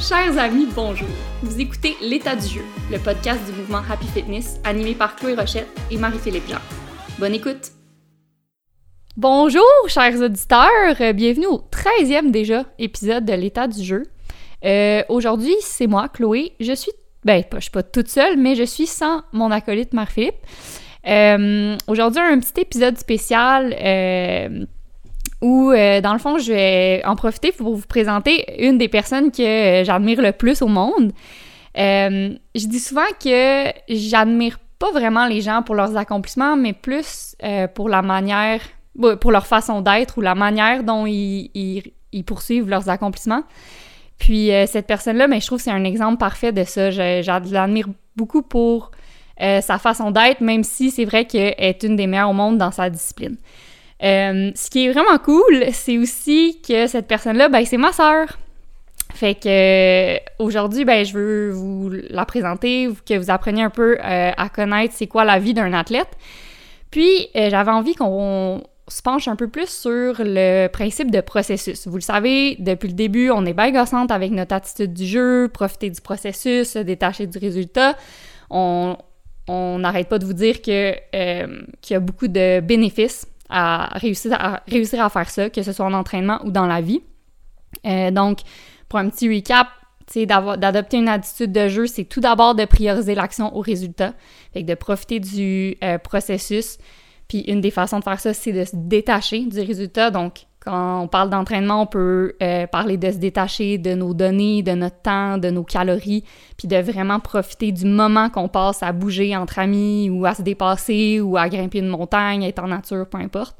Chers amis, bonjour. Vous écoutez L'état du jeu, le podcast du mouvement Happy Fitness animé par Chloé Rochette et Marie-Philippe Jean. Bonne écoute. Bonjour, chers auditeurs. Euh, bienvenue au 13e déjà épisode de L'état du jeu. Euh, Aujourd'hui, c'est moi, Chloé. Je suis, ben, je suis pas toute seule, mais je suis sans mon acolyte Marie-Philippe. Euh, Aujourd'hui, un petit épisode spécial. Où, euh, dans le fond, je vais en profiter pour vous présenter une des personnes que euh, j'admire le plus au monde. Euh, je dis souvent que j'admire pas vraiment les gens pour leurs accomplissements, mais plus pour la manière, pour leur façon d'être ou la manière dont ils, poursuivent leurs accomplissements. Puis cette personne-là, mais je trouve que c'est un exemple parfait de ça. Je, je l'admire beaucoup pour sa façon d'être, même si c'est vrai qu'elle est une des meilleures au monde dans sa discipline. Euh, ce qui est vraiment cool, c'est aussi que cette personne-là, ben, c'est ma sœur. Fait que euh, aujourd'hui, ben, je veux vous la présenter, que vous appreniez un peu euh, à connaître c'est quoi la vie d'un athlète. Puis, j'avais envie qu'on se penche un peu plus sur le principe de processus. Vous le savez, depuis le début, on est bien gossante avec notre attitude du jeu, profiter du processus, se détacher du résultat. On n'arrête pas de vous dire qu'il y a beaucoup de bénéfices à réussir, à réussir à faire ça, que ce soit en entraînement ou dans la vie. Euh, donc, pour un petit recap, d'adopter une attitude de jeu, c'est tout d'abord de prioriser l'action au résultat, fait que de profiter du euh, processus. Puis une des façons de faire ça, c'est de se détacher du résultat. Donc, quand on parle d'entraînement, on peut euh, parler de se détacher de nos données, de notre temps, de nos calories, puis de vraiment profiter du moment qu'on passe à bouger entre amis ou à se dépasser ou à grimper une montagne, être en nature, peu importe.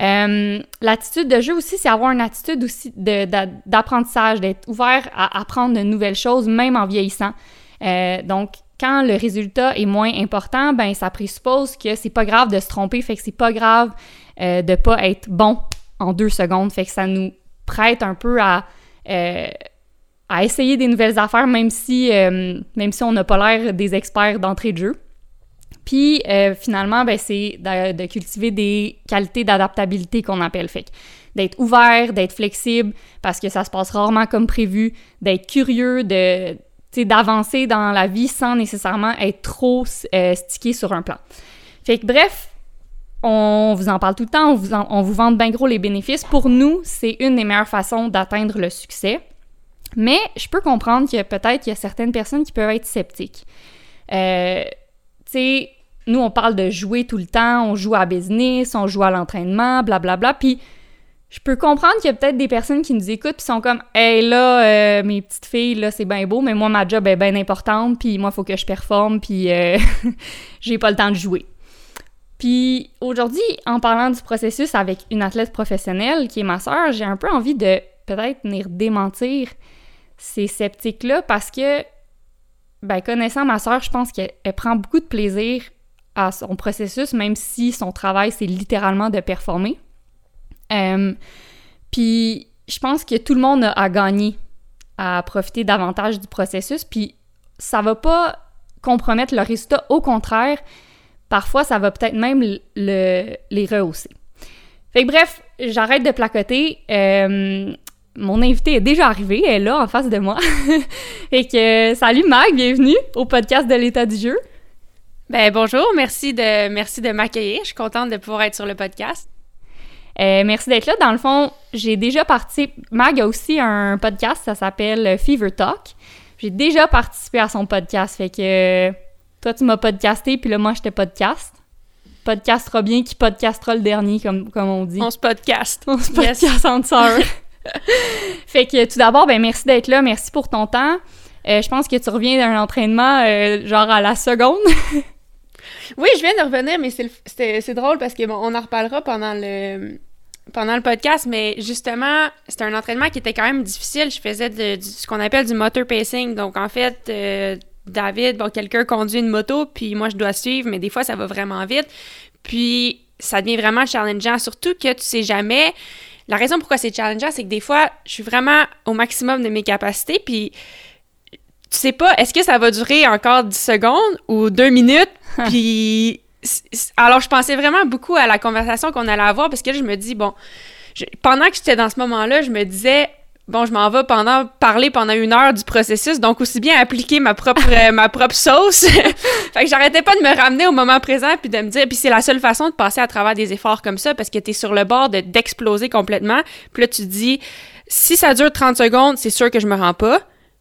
Euh, L'attitude de jeu aussi, c'est avoir une attitude aussi de- d'a- d'apprentissage, d'être ouvert à apprendre de nouvelles choses, même en vieillissant. Euh, donc, quand le résultat est moins important, ben ça présuppose que c'est pas grave de se tromper, fait que c'est pas grave euh, de pas être bon en deux secondes, fait que ça nous prête un peu à, euh, à essayer des nouvelles affaires, même si, euh, même si on n'a pas l'air des experts d'entrée de jeu. Puis euh, finalement, ben, c'est de, cultiver des qualités d'adaptabilité qu'on appelle. Fait d'être ouvert, d'être flexible, parce que ça se passe rarement comme prévu, d'être curieux, d'avancer dans la vie sans nécessairement être trop stické sur un plan. Fait que bref, on vous en parle tout le temps, on vous, en- vante bien gros les bénéfices. Pour nous, c'est une des meilleures façons d'atteindre le succès. Mais je peux comprendre que peut-être qu'il y a certaines personnes qui peuvent être sceptiques. Euh, tu sais, nous, on parle de jouer tout le temps, on joue à business, on joue à l'entraînement, blablabla. Puis, je peux comprendre qu'il y a peut-être des personnes qui nous écoutent qui sont comme Hey là, euh, mes petites filles, là, c'est bien beau, mais moi, ma job est bien importante, puis moi, il faut que je performe, puis euh, j'ai pas le temps de jouer. Puis aujourd'hui, en parlant du processus avec une athlète professionnelle qui est ma sœur, j'ai un peu envie de peut-être venir démentir ces sceptiques-là parce que, ben, connaissant ma sœur, je pense qu'elle elle prend beaucoup de plaisir à son processus, même si son travail, c'est littéralement de performer. Euh, puis je pense que tout le monde a à gagner à profiter davantage du processus, puis ça va pas compromettre le résultat, au contraire, parfois ça va peut-être même le- le- les rehausser. Fait que bref, j'arrête de placoter. Euh, mon invité est déjà arrivé, elle est là en face de moi. fait que salut Mag, bienvenue au podcast de l'état du jeu. Ben bonjour, merci de merci de m'accueillir. Je suis contente de pouvoir être sur le podcast. Euh, merci d'être là. Dans le fond, j'ai déjà participé. Mag a aussi un podcast, ça s'appelle Fever Talk. J'ai déjà participé à son podcast. Fait que toi, tu m'as podcasté, puis là, moi, je te podcast. Podcastera bien qui podcastera le dernier, comme, comme on dit. On se podcast. On se Yes. podcast entre sœurs. fait que tout d'abord, ben merci d'être là. Merci pour ton temps. Euh, je pense que tu reviens d'un entraînement euh, genre à la seconde. Oui, je viens de revenir, mais c'est drôle parce que bon, on en reparlera pendant le pendant le podcast, mais justement, c'était un entraînement qui était quand même difficile. Je faisais de- du- ce qu'on appelle du motor pacing. Donc en fait, euh, David, bon, quelqu'un conduit une moto, puis moi je dois suivre, mais des fois ça va vraiment vite. Puis ça devient vraiment challengeant, surtout que tu sais jamais. La raison pourquoi c'est challengeant, c'est que des fois, je suis vraiment au maximum de mes capacités, puis tu sais pas, est-ce que ça va durer encore 10 secondes ou 2 minutes? Puis, alors je pensais vraiment beaucoup à la conversation qu'on allait avoir parce que là, je me dis, bon, je- pendant que j'étais dans ce moment-là, je me disais, bon, je m'en vais pendant parler pendant une heure du processus, donc aussi bien appliquer ma propre ma propre sauce. fait que j'arrêtais pas de me ramener au moment présent puis de me dire puis c'est la seule façon de passer à travers des efforts comme ça parce que tu es sur le bord de d'exploser complètement. Puis là tu te dis si ça dure 30 secondes, c'est sûr que je me rends pas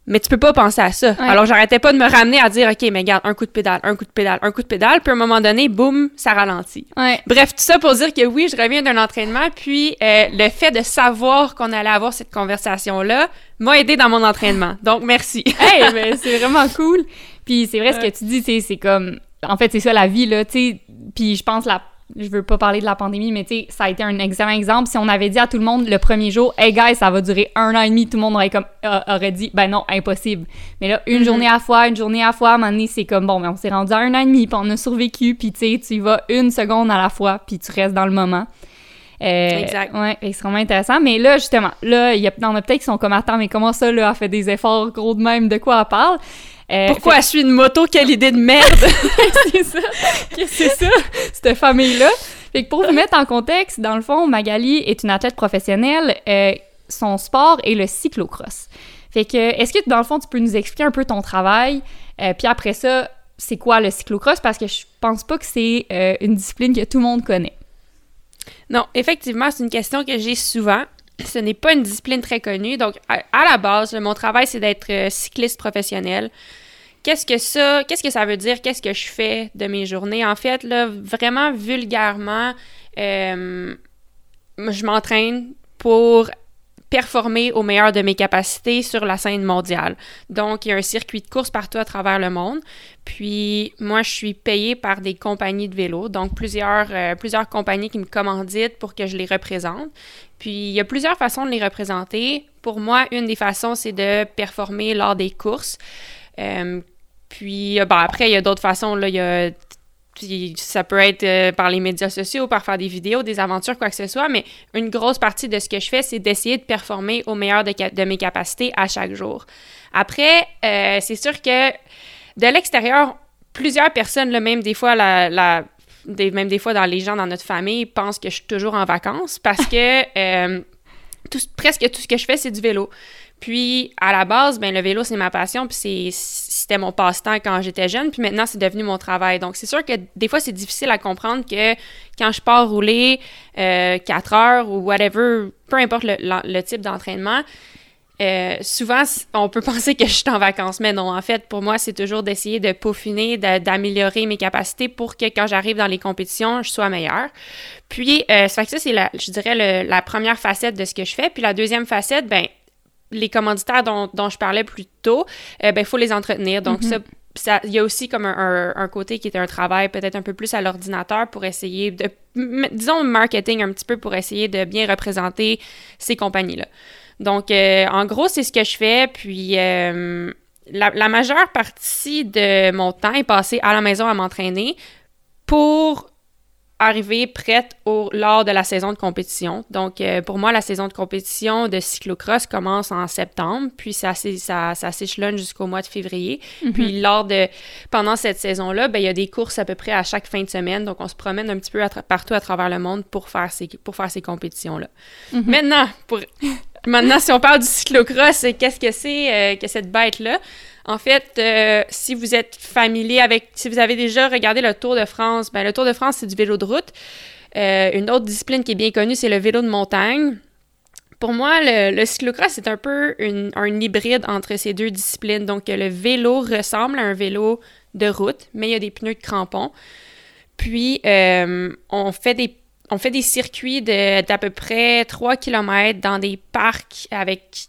mais tu peux pas penser à ça. Alors, j'arrêtais pas de me ramener à dire, OK, mais garde, un coup de pédale, un coup de pédale, un coup de pédale, puis à un moment donné, boum, ça ralentit. Bref, tout ça pour dire que oui, je reviens d'un entraînement, puis euh, le fait de savoir qu'on allait avoir cette conversation-là m'a aidé dans mon entraînement. Donc, merci. hey, mais c'est vraiment cool. Puis c'est vrai, ce que tu dis, c'est comme... En fait, c'est ça la vie, là, tu sais. Puis je pense la je veux pas parler de la pandémie, mais tu sais, ça a été un excellent exemple. Si on avait dit à tout le monde le premier jour, hey guys, ça va durer un an et demi, tout le monde aurait comme aurait dit, ben non, impossible. Mais là, une mm-hmm. journée à la fois, une journée à la fois, à un moment donné, c'est comme bon, mais on s'est rendu à un an et demi, puis on a survécu, puis tu sais, tu y vas une seconde à la fois, puis tu restes dans le moment. Euh, exact. Ouais, extrêmement intéressant. Mais là, justement, là, il y, en a peut-être qui sont comme, attends, mais comment ça, là, a fait des efforts gros de même, de quoi elle parle? Euh, Pourquoi elle suit une moto? Quelle idée de merde! c'est ça! C'est ça, cette famille-là. Fait que pour vous mettre en contexte, dans le fond, Magali est une athlète professionnelle. Euh, son sport est le cyclocross. Fait que, est-ce que dans le fond, tu peux nous expliquer un peu ton travail? Euh, puis après ça, c'est quoi le cyclocross? Parce que je pense pas que c'est une discipline que tout le monde connaît. Non, effectivement, c'est une question que j'ai souvent ce n'est pas une discipline très connue. Donc, à, la base, mon travail, c'est d'être cycliste professionnel. Qu'est-ce que ça, qu'est-ce que ça veut dire? Qu'est-ce que je fais de mes journées? En fait, là, vraiment vulgairement, euh, je m'entraîne pour performer au meilleur de mes capacités sur la scène mondiale. Donc, il y a un circuit de course partout à travers le monde. Puis, moi, je suis payée par des compagnies de vélo, donc plusieurs, euh, plusieurs compagnies qui me commanditent pour que je les représente. Puis, il y a plusieurs façons de les représenter. Pour moi, une des façons, c'est de performer lors des courses. Euh, puis, bon, après, il y a d'autres façons. Là, il y a ça peut être euh, par les médias sociaux, par faire des vidéos, des aventures, quoi que ce soit, mais une grosse partie de ce que je fais, c'est d'essayer de performer au meilleur de, mes capacités à chaque jour. Après, euh, c'est sûr que de l'extérieur, plusieurs personnes, même des fois, la, même des fois dans les gens dans notre famille, pensent que je suis toujours en vacances parce que euh, presque tout ce que je fais, c'est du vélo. Puis, à la base, ben, le vélo, c'est ma passion, puis c'était mon passe-temps quand j'étais jeune, puis maintenant, c'est devenu mon travail. Donc, c'est sûr que des fois, c'est difficile à comprendre que quand je pars rouler euh, 4 heures ou whatever, peu importe le, type d'entraînement, euh, souvent, on peut penser que je suis en vacances, mais non. En fait, pour moi, c'est toujours d'essayer de peaufiner, d'améliorer mes capacités pour que quand j'arrive dans les compétitions, je sois meilleure. Puis, euh, ça fait que ça, c'est, je dirais, la première facette de ce que je fais. Puis la deuxième facette, ben les commanditaires dont, je parlais plus tôt, euh, ben, il faut les entretenir. Donc, mhm. ça, il y a aussi comme un, côté qui est un travail peut-être un peu plus à l'ordinateur pour essayer de, disons, marketing un petit peu pour essayer de bien représenter ces compagnies-là. Donc, euh, en gros, c'est ce que je fais. Puis, euh, la, la, majeure partie de mon temps est passée à la maison à m'entraîner pour arriver prête au, lors de la saison de compétition. Donc, euh, pour moi, la saison de compétition de cyclocross commence en septembre, puis ça, ça, ça s'échelonne jusqu'au mois de février. Mhm. Puis, lors de, pendant cette saison-là, ben, il y a des courses à peu près à chaque fin de semaine. Donc, on se promène un petit peu partout à travers le monde pour faire ces, pour faire ces compétitions-là. Mhm. Maintenant, pour, maintenant, si on parle du cyclocross, qu'est-ce que c'est euh, que cette bête-là? En fait, euh, si vous êtes familier avec, si vous avez déjà regardé le Tour de France, ben, le Tour de France, c'est du vélo de route. Euh, une autre discipline qui est bien connue, c'est le vélo de montagne. Pour moi, le, cyclocross, c'est un peu un hybride entre ces deux disciplines. Donc, le vélo ressemble à un vélo de route, mais il y a des pneus de crampons. Puis, euh, on fait des on fait des circuits d'à peu près 3 km dans des parcs avec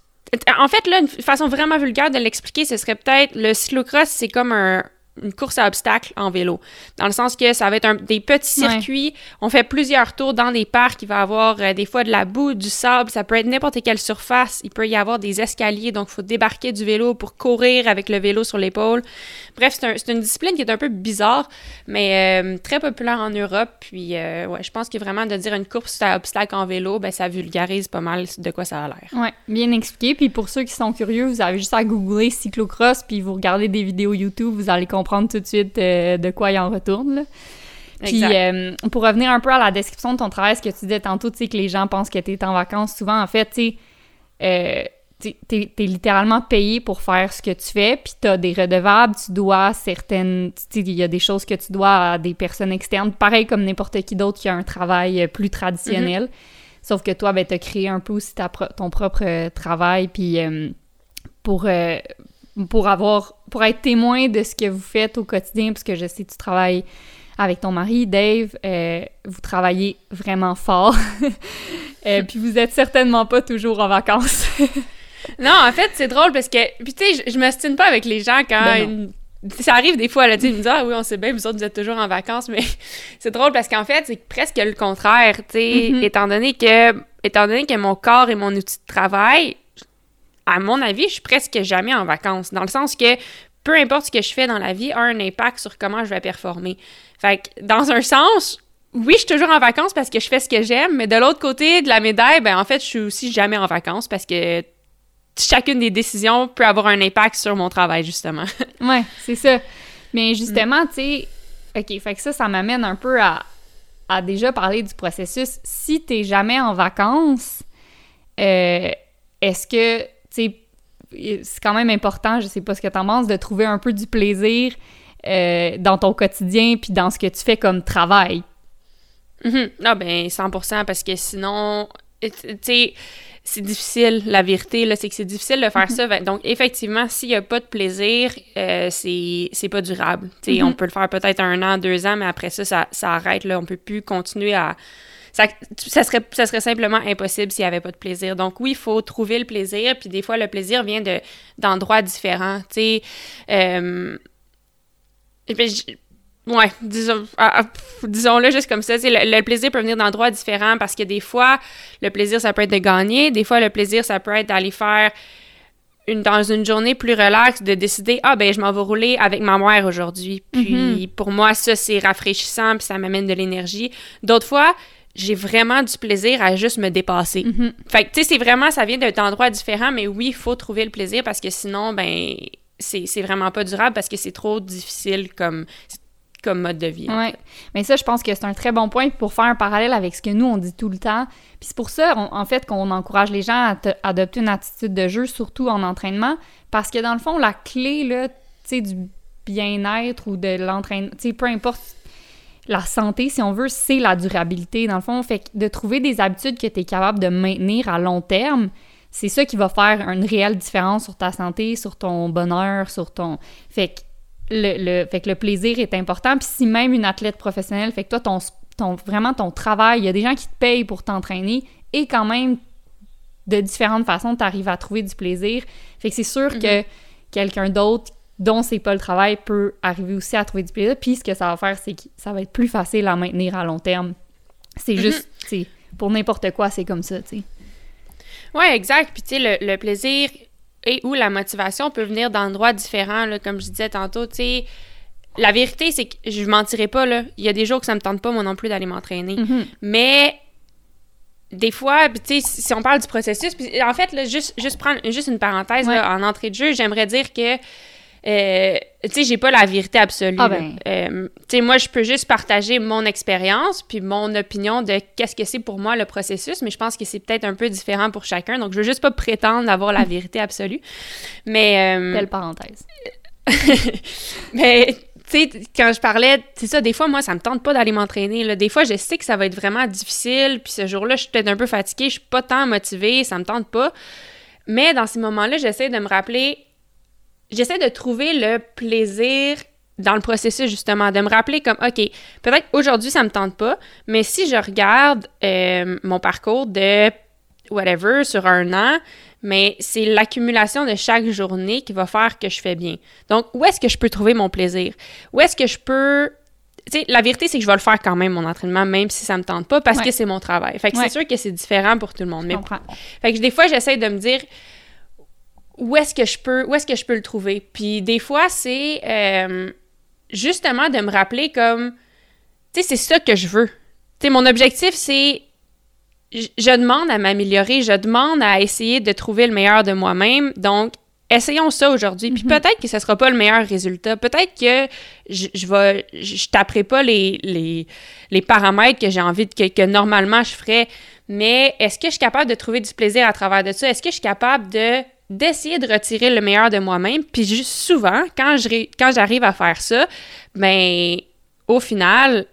en fait, là, une façon vraiment vulgaire de l'expliquer, ce serait peut-être le cyclocross, c'est comme un, une course à obstacles en vélo. Dans le sens que ça va être un, des petits circuits. On fait plusieurs tours dans des parcs. Il va y avoir euh, des fois de la boue, du sable. Ça peut être n'importe quelle surface. Il peut y avoir des escaliers. Donc, il faut débarquer du vélo pour courir avec le vélo sur l'épaule. Bref, c'est une discipline qui est un peu bizarre, mais euh, très populaire en Europe. Puis, euh, ouais, je pense que vraiment de dire une course à obstacles en vélo, ben, ça vulgarise pas mal de quoi ça a l'air. Ouais, bien expliqué. Puis, pour ceux qui sont curieux, vous avez juste à googler cyclocross, puis vous regardez des vidéos YouTube, vous allez comprendre tout de suite euh, de quoi il en retourne. Puis, euh, pour revenir un peu à la description de ton travail, ce que tu disais tantôt, tu sais, que les gens pensent que tu es en vacances, souvent, en fait, tu sais, euh, t'es es littéralement payé pour faire ce que tu fais, puis t'as des redevables, tu dois certaines... Il y a des choses que tu dois à des personnes externes, pareil comme n'importe qui d'autre qui a un travail plus traditionnel. Mm-hmm. Sauf que toi, ben, t'as créé un peu aussi ta ton propre travail, puis pour, pour avoir... pour être témoin de ce que vous faites au quotidien, parce que je sais que tu travailles avec ton mari, Dave. Euh, vous travaillez vraiment fort. euh, puis vous êtes certainement pas toujours en vacances. non, en fait, c'est drôle parce que, puis tu sais, je, m'ostine pas avec les gens quand ben ça arrive des fois, là, tu ils me disent Ah oui, on sait bien, vous autres, vous êtes toujours en vacances, mais c'est drôle parce qu'en fait, c'est presque le contraire, tu sais, mm-hmm. étant, donné que, étant donné que mon corps est mon outil de travail, à mon avis, je suis presque jamais en vacances, dans le sens que peu importe ce que je fais dans la vie a un impact sur comment je vais performer. Fait que, dans un sens, oui, je suis toujours en vacances parce que je fais ce que j'aime, mais de l'autre côté de la médaille, ben en fait, je suis aussi jamais en vacances parce que chacune des décisions peut avoir un impact sur mon travail, justement. ouais, c'est ça. Mais justement, tu sais, OK, fait que ça, ça m'amène un peu à, à, déjà parler du processus. Si t'es jamais en vacances, euh, est-ce que, tu sais, c'est quand même important, je sais pas ce que t'en penses, de trouver un peu du plaisir euh, dans ton quotidien puis dans ce que tu fais comme travail? Mm Ah ben 100% parce que sinon, tu sais, c'est difficile, la vérité, là, c'est que c'est difficile de faire mm-hmm. ça. Donc, effectivement, s'il n'y a pas de plaisir, euh, c'est pas durable. On mm-hmm. peut le faire peut-être un an, deux ans, mais après ça, ça, ça arrête, là. On peut plus continuer à, ça, ça, serait, ça serait simplement impossible s'il n'y avait pas de plaisir. Donc oui, il faut trouver le plaisir, puis des fois, le plaisir vient de, d'endroits différents. Tu sais, euh, ouais, disons, ah, ah, disons-le juste comme ça. Le, le, plaisir peut venir d'endroits différents parce que des fois, le plaisir, ça peut être de gagner. Des fois, le plaisir, ça peut être d'aller faire une, dans une journée plus relaxe, de décider, ah ben, je m'en vais rouler avec ma mère aujourd'hui. Puis mm-hmm. pour moi, ça, c'est rafraîchissant, puis ça m'amène de l'énergie. D'autres fois, j'ai vraiment du plaisir à juste me dépasser. Mm-hmm. Fait que, tu sais, c'est vraiment, ça vient d'un endroit différent, mais oui, il faut trouver le plaisir parce que sinon, ben, c'est vraiment pas durable parce que c'est trop difficile comme, comme mode de vie. Oui. Mais ça, je pense que c'est un très bon point pour faire un parallèle avec ce que nous, on dit tout le temps. Puis c'est pour ça, en fait, qu'on encourage les gens à adopter une attitude de jeu, surtout en entraînement, parce que dans le fond, la clé, là, tu sais, du bien-être ou de l'entraînement, tu sais, peu importe la santé, si on veut, c'est la durabilité. Dans le fond, fait de trouver des habitudes que tu es capable de maintenir à long terme, c'est ça qui va faire une réelle différence sur ta santé, sur ton bonheur, sur ton... Fait que le, fait que le plaisir est important. Puis si même une athlète professionnelle, fait que toi, ton, ton, vraiment ton travail, il y a des gens qui te payent pour t'entraîner et quand même, de différentes façons, tu arrives à trouver du plaisir. Fait que c'est sûr que mm-hmm. quelqu'un d'autre dont c'est pas le travail peut arriver aussi à trouver du plaisir. Puis ce que ça va faire, c'est que ça va être plus facile à maintenir à long terme. C'est mm-hmm. juste, tu pour n'importe quoi, c'est comme ça, tu sais. Oui, exact. Puis tu sais, le, plaisir et ou la motivation peut venir d'endroits différents, là, comme je disais tantôt, tu sais. La vérité, c'est que je mentirais pas, là. Il y a des jours que ça me tente pas, moi non plus, d'aller m'entraîner. Mais... Mm-hmm. Mais des fois, tu sais, si on parle du processus, puis en fait, là, juste, juste prendre juste une parenthèse en entrée de jeu, j'aimerais dire que euh, tu sais, j'ai pas la vérité absolue. Ah ben. euh, tu sais, moi, je peux juste partager mon expérience puis mon opinion de qu'est-ce que c'est pour moi le processus, mais je pense que c'est peut-être un peu différent pour chacun. Donc, je veux juste pas prétendre avoir la vérité absolue. Mais. Euh, Belle parenthèse. mais. Tu sais, quand je parlais, c'est ça, des fois, moi, ça me tente pas d'aller m'entraîner. Des fois, je sais que ça va être vraiment difficile, puis ce jour-là, je suis peut-être un peu fatiguée, je suis pas tant motivée, ça me tente pas. Mais dans ces moments-là, j'essaie de me rappeler j'essaie de trouver le plaisir dans le processus, justement, de me rappeler comme, OK, peut-être aujourd'hui, ça me tente pas, mais si je regarde euh, mon parcours de whatever sur un an, mais c'est l'accumulation de chaque journée qui va faire que je fais bien. Donc, où est-ce que je peux trouver mon plaisir? Où est-ce que je peux tu sais, la vérité, c'est que je vais le faire quand même, mon entraînement, même si ça me tente pas, parce que c'est mon travail. Fait que c'est sûr que c'est différent pour tout le monde. Mais, fait que des fois, j'essaie de me dire, où est-ce que je peux où est-ce que je peux le trouver. Puis des fois c'est euh, justement de me rappeler comme tu sais c'est ça que je veux. Tu sais mon objectif c'est je, demande à m'améliorer je demande à essayer de trouver le meilleur de moi-même. Donc essayons ça aujourd'hui. Puis mm-hmm. peut-être que ce sera pas le meilleur résultat. Peut-être que je, je vais je taperai pas les, les, les paramètres que j'ai envie de que, que normalement je ferais. Mais est-ce que je suis capable de trouver du plaisir à travers de ça? Est-ce que je suis capable de d'essayer de retirer le meilleur de moi-même? Puis juste souvent, quand je quand j'arrive à faire ça, ben au final,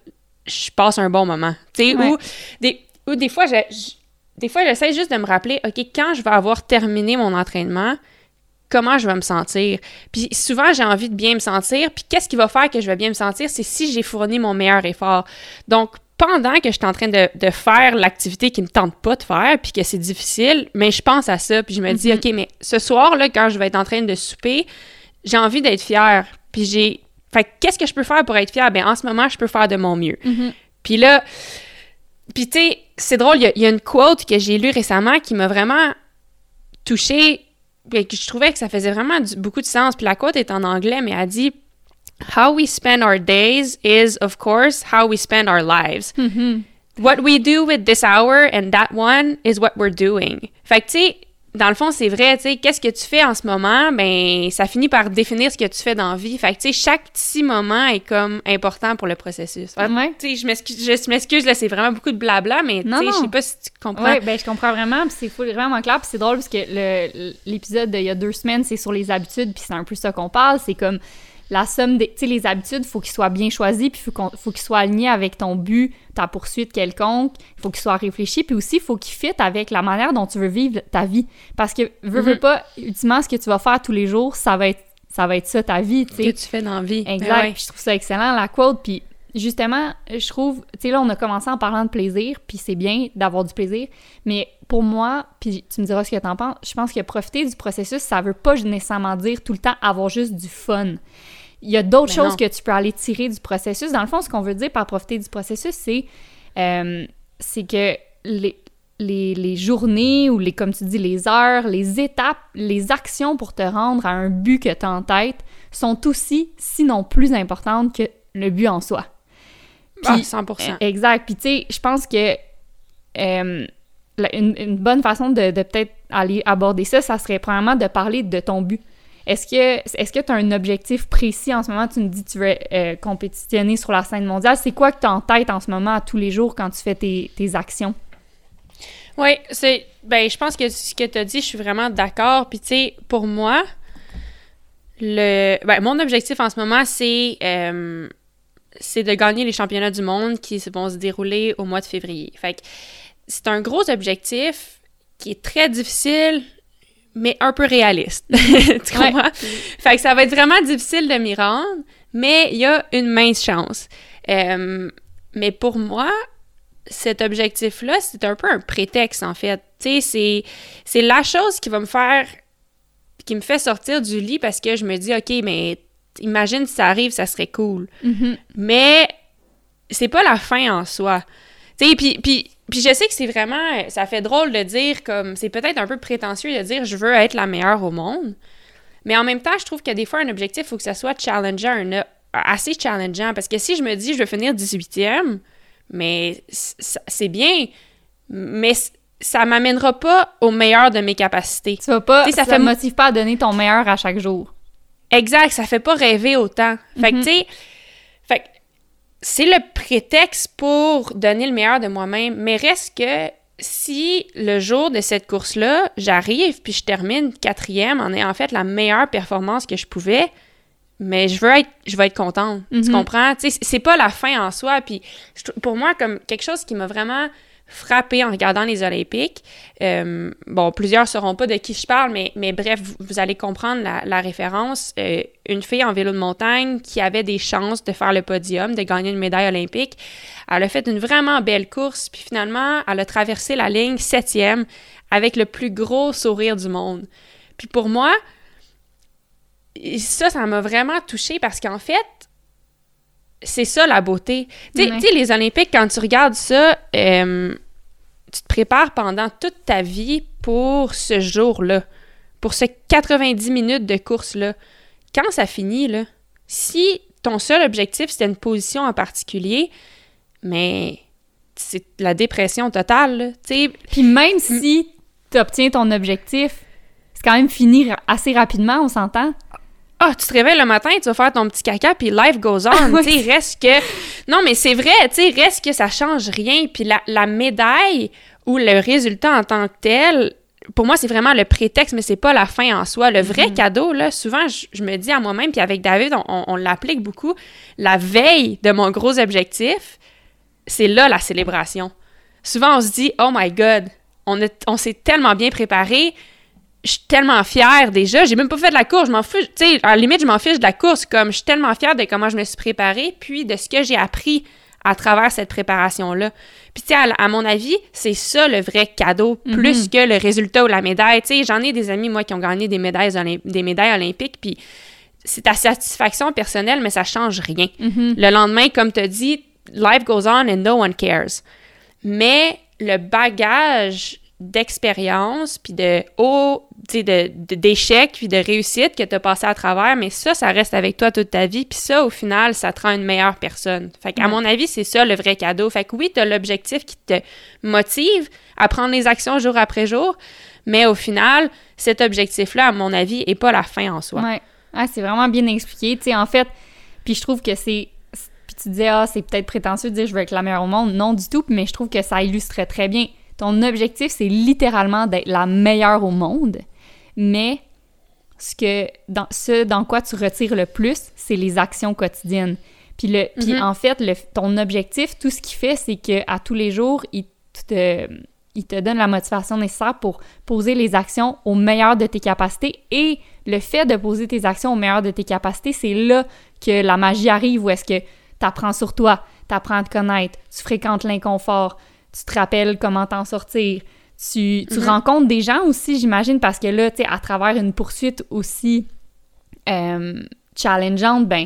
je passe un bon moment. Tu sais, ou, des, ou des fois, des fois, j'essaie juste de me rappeler, OK, quand je vais avoir terminé mon entraînement, comment je vais me sentir? Puis souvent, j'ai envie de bien me sentir. Puis qu'est-ce qui va faire que je vais bien me sentir? C'est si j'ai fourni mon meilleur effort. Donc, pendant que je suis en train de, faire l'activité qui me tente pas de faire, puis que c'est difficile, mais je pense à ça, puis je me dis, mm-hmm. OK, mais ce soir-là, quand je vais être en train de souper, j'ai envie d'être fière. Puis j'ai... Fait qu'est-ce que je peux faire pour être fière? Bien, en ce moment, je peux faire de mon mieux. Mm-hmm. Puis là... Puis tu sais, c'est drôle, il y, a une quote que j'ai lue récemment qui m'a vraiment touchée, et que je trouvais que ça faisait vraiment beaucoup de sens. Puis la quote est en anglais, mais elle dit How we spend our days is, of course, how we spend our lives. Mm-hmm. What we do with this hour and that one is what we're doing. Fait que, tu sais, dans le fond, c'est vrai, tu sais, qu'est-ce que tu fais en ce moment, ben, ça finit par définir ce que tu fais dans la vie. Fait que, tu sais, chaque petit moment est comme important pour le processus. Ouais. Tu sais, je m'excuse, je m'excuse, là, c'est vraiment beaucoup de blabla, mais tu sais, je sais pas si tu comprends. Oui, ben, je comprends vraiment, puis c'est vraiment clair, puis c'est drôle parce que l'épisode d'il y a deux semaines, c'est sur les habitudes, puis c'est un peu ça qu'on parle, c'est comme la somme des. Tu sais, les habitudes, il faut qu'ils soient bien choisis, puis il faut, faut qu'ils soient alignés avec ton but, ta poursuite quelconque. Il faut qu'ils soient réfléchis, puis aussi, il faut qu'ils fitent avec la manière dont tu veux vivre ta vie. Parce que, veux, veux mm-hmm. pas, ultimement, ce que tu vas faire tous les jours, ça va être ça, va être ça ta vie, tu sais. Que tu fais dans la vie. Ben exact. Je trouve ça excellent, la quote, puis justement, je trouve, tu sais, là, on a commencé en parlant de plaisir, puis c'est bien d'avoir du plaisir, mais pour moi, puis tu me diras ce que t'en penses, je pense que profiter du processus, ça veut pas nécessairement dire tout le temps avoir juste du fun. Il y a d'autres choses que tu peux aller tirer du processus. Dans le fond, ce qu'on veut dire par profiter du processus, c'est euh, que les, les, journées ou les, comme tu dis, les heures, les étapes, les actions pour te rendre à un but que tu as en tête sont aussi, sinon plus importantes que le but en soi. Ah, Puis, 100%. Exact. Puis tu sais, je pense que euh, une, bonne façon de, de peut-être aller aborder ça, ça serait premièrement de parler de ton but. Est-ce que que tu as un objectif précis en ce moment? Tu me dis que tu veux euh, compétitionner sur la scène mondiale. C'est quoi que tu as en tête en ce moment tous les jours quand tu fais tes, actions? Oui, c'est. Ben, je pense que ce que tu as dit, je suis vraiment d'accord. Puis, tu sais, pour moi, le. Ben, mon objectif en ce moment, c'est. Euh, de gagner les championnats du monde qui vont se dérouler au mois de février. Fait c'est un gros objectif qui est très difficile mais un peu réaliste. tu comprends? Fait que ça va être vraiment difficile de m'y rendre, mais il y a une mince chance. Euh, mais pour moi, cet objectif-là, c'est un peu un prétexte, en fait. Tu sais, c'est la chose qui va me faire... qui me fait sortir du lit parce que je me dis, OK, mais imagine si ça arrive, ça serait cool. Mm-hmm. Mais c'est pas la fin en soi. Tu sais, puis, puis je sais que c'est vraiment, ça fait drôle de dire comme, c'est peut-être un peu prétentieux de dire je veux être la meilleure au monde, mais en même temps, je trouve que des fois un objectif, il faut que ça soit challengeant, assez challengeant, parce que si je me dis je veux finir 18e, mais c'est bien, mais ça m'amènera pas au meilleur de mes capacités. Tu vas pas, ça, fait... motive pas à donner ton meilleur à chaque jour. Exact, ça fait pas rêver autant. Fait que, mm-hmm. tu sais, c'est le prétexte pour donner le meilleur de moi-même. Mais reste que si le jour de cette course-là, j'arrive puis je termine quatrième en ayant fait la meilleure performance que je pouvais, mais je veux être, je vais être contente. Tu mm-hmm. comprends? c'est pas la fin en soi. Puis pour moi, comme quelque chose qui m'a vraiment frappé en regardant les Olympiques. Euh, bon, plusieurs ne sauront pas de qui je parle, mais, mais bref, vous, allez comprendre la, référence. Euh, une fille en vélo de montagne qui avait des chances de faire le podium, de gagner une médaille olympique. Elle a fait une vraiment belle course, puis finalement, elle a traversé la ligne septième avec le plus gros sourire du monde. Puis pour moi, ça, ça m'a vraiment touchée parce qu'en fait, c'est ça la beauté. Tu sais, les Olympiques, quand tu regardes ça, euh, tu te prépares pendant toute ta vie pour ce jour-là, pour ce 90 minutes de course-là. Quand ça finit, là, si ton seul objectif, c'était une position en particulier, mais c'est la dépression totale, tu Puis même si tu obtiens ton objectif, c'est quand même fini assez rapidement, on s'entend? Ah, tu te réveilles le matin, tu vas faire ton petit caca, puis life goes on. tu sais, reste que. Non, mais c'est vrai, tu sais, reste que ça change rien. Puis la, la médaille ou le résultat en tant que tel, pour moi, c'est vraiment le prétexte, mais c'est pas la fin en soi. Le vrai Mhm. cadeau, là, souvent, je, je me dis à moi-même, puis avec David, on, on- on l'applique beaucoup, la veille de mon gros objectif, c'est là la célébration. Souvent, on se dit, oh my God, on s'est tellement bien préparé, je suis tellement fière déjà, j'ai même pas fait de la course, je m'en fiche, tu sais, à la limite, je m'en fiche de la course, comme je suis tellement fière de comment je me suis préparée, puis de ce que j'ai appris à travers cette préparation-là. Puis, tu sais, à, à mon avis, c'est ça le vrai cadeau, plus que le résultat ou la médaille. Tu sais, j'en ai des amis, moi, qui ont gagné des médailles, des médailles olympiques, puis c'est ta satisfaction personnelle, mais ça change rien. Le lendemain, comme tu as dit, life goes on and no one cares. Mais le bagage d'expérience, puis de haut, d'échecs, puis de réussite que tu as passé à travers, mais ça, ça reste avec toi toute ta vie, puis ça, au final, ça te rend une meilleure personne. Fait qu'à mon avis, c'est ça le vrai cadeau. Fait que oui, tu as l'objectif qui te motive à prendre les actions jour après jour, mais au final, cet objectif-là, à mon avis, est pas la fin en soi. Ouais. Ah, c'est vraiment bien expliqué. Tu sais, en fait, puis je trouve que c'est. Puis tu disais, ah, c'est peut-être prétentieux de dire je veux être la meilleure au monde. Non, du tout, mais je trouve que ça illustrait très bien. Ton objectif, c'est littéralement d'être la meilleure au monde, mais ce, que, dans, ce dans quoi tu retires le plus, c'est les actions quotidiennes. Puis, le, puis Mhm. en fait, le, ton objectif, tout ce qu'il fait, c'est que à tous les jours, il te, il te donne la motivation nécessaire pour poser les actions au meilleur de tes capacités. Et le fait de poser tes actions au meilleur de tes capacités, c'est là que la magie arrive, où est-ce que tu apprends sur toi, tu apprends à te connaître, tu fréquentes l'inconfort, tu te rappelles comment t'en sortir. Tu, tu Mhm. rencontres des gens aussi, j'imagine, parce que là, tu sais, à travers une poursuite aussi euh, challengeante, ben,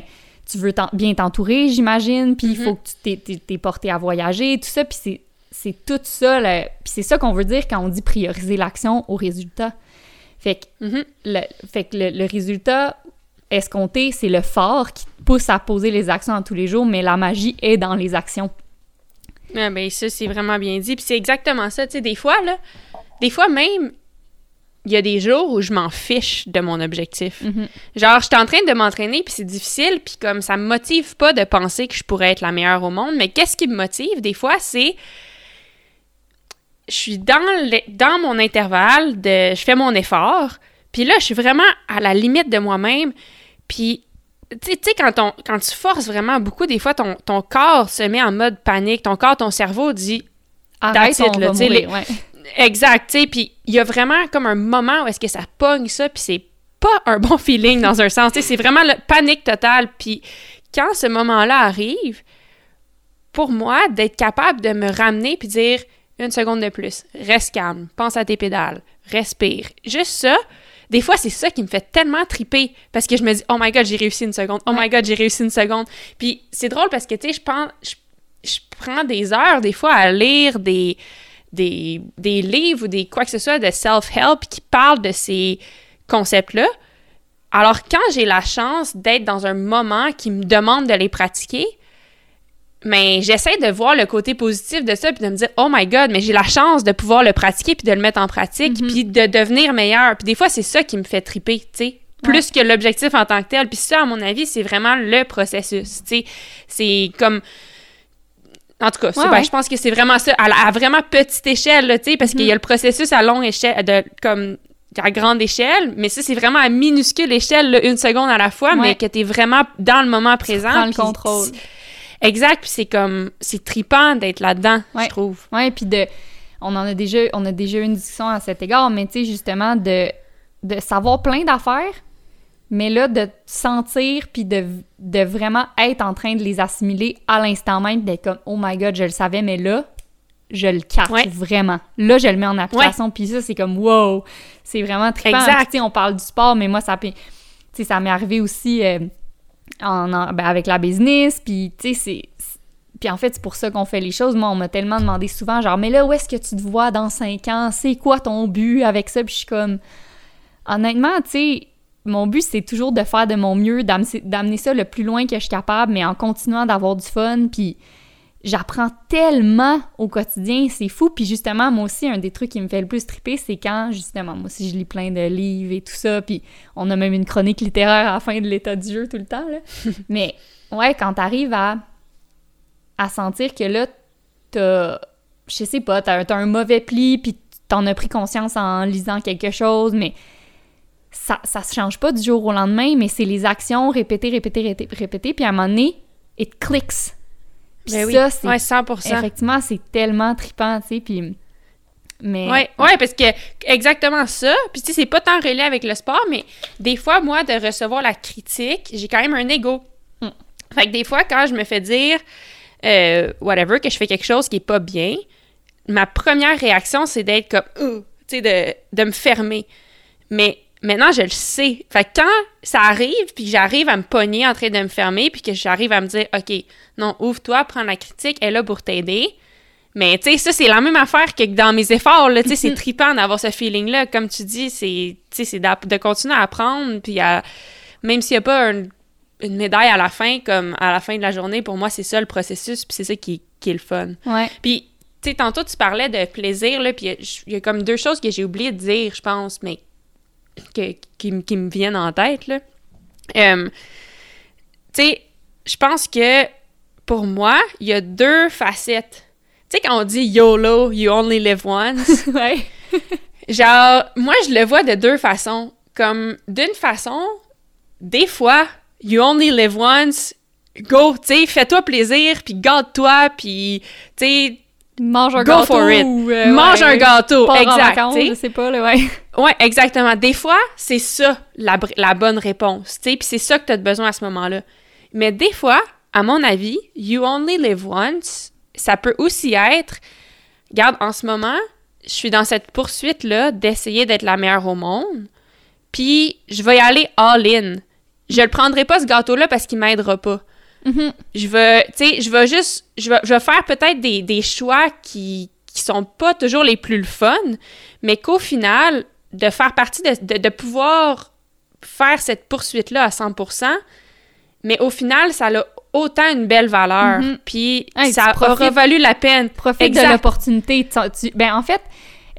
tu veux bien t'entourer, j'imagine, puis il faut que tu t'es, porté à voyager, tout ça, puis c'est, tout ça, puis c'est ça qu'on veut dire quand on dit prioriser l'action au résultat. Fait que Mhm. le, fait que le, le résultat escompté, c'est le fort qui te pousse à poser les actions en tous les jours, mais la magie est dans les actions. Ah ben ça, c'est vraiment bien dit. Puis c'est exactement ça. Tu sais, des fois, là, des fois même, il y a des jours où je m'en fiche de mon objectif. Mhm. Genre, je suis en train de m'entraîner, puis c'est difficile, puis comme ça me motive pas de penser que je pourrais être la meilleure au monde, mais qu'est-ce qui me motive des fois, c'est je suis dans, le- dans mon intervalle, de, je fais mon effort, puis là, je suis vraiment à la limite de moi-même, puis tu sais- quand, on- quand tu forces vraiment beaucoup, des fois, ton, ton corps se met en mode panique, ton corps, ton cerveau dit Arrête, it, là, tu ouais. Exact, tu sais, puis il y a vraiment comme un moment où est-ce que ça pogne ça, puis c'est pas un bon feeling dans un sens, c'est vraiment la panique totale, puis quand ce moment-là arrive, pour moi, d'être capable de me ramener puis dire une seconde de plus, reste calme, pense à tes pédales, respire, juste ça, des fois, c'est ça qui me fait tellement triper parce que je me dis, oh my god, j'ai réussi une seconde, oh my god, j'ai réussi une seconde. Puis c'est drôle parce que, tu sais, je pense, je, je prends des heures des fois à lire des, des, des livres ou des quoi que ce soit de self-help qui parlent de ces concepts-là. Alors, quand j'ai la chance d'être dans un moment qui me demande de les pratiquer, mais j'essaie de voir le côté positif de ça puis de me dire oh my god mais j'ai la chance de pouvoir le pratiquer puis de le mettre en pratique Mhm. puis de devenir meilleur puis des fois c'est ça qui me fait triper tu sais plus que l'objectif en tant que tel puis ça à mon avis c'est vraiment le processus tu sais c'est comme en tout cas, Ouais, ben, ouais. je pense que c'est vraiment ça, à, la- à vraiment petite échelle, là, tu sais, parce qu'il Mhm. y a le processus à longue échelle, de, comme à grande échelle, mais ça, c'est vraiment à minuscule échelle, là, une seconde à la fois, mais que tu es vraiment dans le moment présent. prends le contrôle. Exact, puis c'est comme, c'est tripant d'être là-dedans, Ouais. je trouve. Ouais, puis de on en a déjà on a déjà eu une discussion à cet égard, mais tu sais justement de de savoir plein d'affaires, mais là de sentir puis de, de vraiment être en train de les assimiler à l'instant même, d'être comme oh my god, je le savais mais là je le catch Ouais. vraiment. Là, je le mets en application, puis ça, c'est comme wow! C'est vraiment trippant. Exact. Puis, tu sais, on parle du sport, mais moi, ça, peut- tu sais, ça m'est arrivé aussi euh, en, en- ben, avec la business, puis tu sais, c'est... Puis en fait, c'est pour ça qu'on fait les choses. Moi, on m'a tellement demandé souvent, genre, mais là, où est-ce que tu te vois dans cinq ans? C'est quoi ton but avec ça? Puis je suis comme... Honnêtement, tu sais, mon but, c'est toujours de faire de mon mieux, d'am- d'amener ça le plus loin que je suis capable, mais en continuant d'avoir du fun, puis j'apprends tellement au quotidien, c'est fou. Puis justement, moi aussi, un des trucs qui me fait le plus triper, c'est quand, justement, moi aussi, je lis plein de livres et tout ça, puis on a même une chronique littéraire à la fin de l'état du jeu tout le temps, là. Mais ouais, quand t'arrives à, à sentir que là, t'as, je sais pas, t'as, t'as un mauvais pli, puis t'en as pris conscience en lisant quelque chose, mais ça, ça se change pas du jour au lendemain, mais c'est les actions répétées, répétées, répétées, répétées, puis à un moment donné, it clicks. Puis Ben oui. ça, c'est Ouais, 100%. effectivement, c'est tellement trippant, tu sais, puis... Mais... Ouais, ouais, parce que exactement ça. Puis tu sais, c'est pas tant relié avec le sport, mais des fois, moi, de recevoir la critique, j'ai quand même un ego. Mm. Fait que des fois, quand je me fais dire, euh, whatever, que je fais quelque chose qui est pas bien, ma première réaction, c'est d'être comme, tu sais, de, de me fermer. Mais maintenant, je le sais. Fait que quand ça arrive, puis j'arrive à me pogner en train de me fermer, puis que j'arrive à me dire, OK, non, ouvre-toi, prends la critique, elle est là pour t'aider. Mais tu sais, ça, c'est la même affaire que dans mes efforts, là. Tu sais, c'est trippant d'avoir ce feeling-là. Comme tu dis, c'est, tu sais, c'est d'app- de continuer à apprendre, puis à, même s'il n'y a pas un- une médaille à la fin, comme à la fin de la journée, pour moi, c'est ça le processus, puis c'est ça qui, qui est le fun. Ouais. Puis, tu sais, tantôt, tu parlais de plaisir, là, puis il y y, a comme deux choses que j'ai oublié de dire, je pense, mais que- qui, me- qui me viennent en tête, là. Euh, tu sais, je pense que pour moi, il y a deux facettes. Tu sais, quand on dit YOLO, you only live once, ouais. genre, moi, je le vois de deux façons. Comme, d'une façon, des fois, you only live once, go, tu sais, fais-toi plaisir, puis garde-toi, puis, tu sais, Mange un Go gâteau for it. ou, euh, mange ouais, un gâteau, exact, vacances, je sais pas, là, ouais. Ouais, exactement. Des fois, c'est ça la, la bonne réponse, tu sais, puis c'est ça que tu as besoin à ce moment-là. Mais des fois, à mon avis, you only live once, ça peut aussi être, regarde, en ce moment, je suis dans cette poursuite-là d'essayer d'être la meilleure au monde, puis je vais y aller all-in. Je le prendrai pas, ce gâteau-là, parce qu'il m'aidera pas Mhm. je vais, tu sais, je vais juste, je vais, je vais faire peut-être des, des choix qui, qui sont pas toujours les plus le fun, mais qu'au final, de faire partie de, de, de pouvoir faire cette poursuite-là à 100%, mais au final, ça a autant une belle valeur, Mhm. puis Hey, ça tu profites- aura valu la peine. Profite Exact. de l'opportunité. Tu- tu- ben, en fait,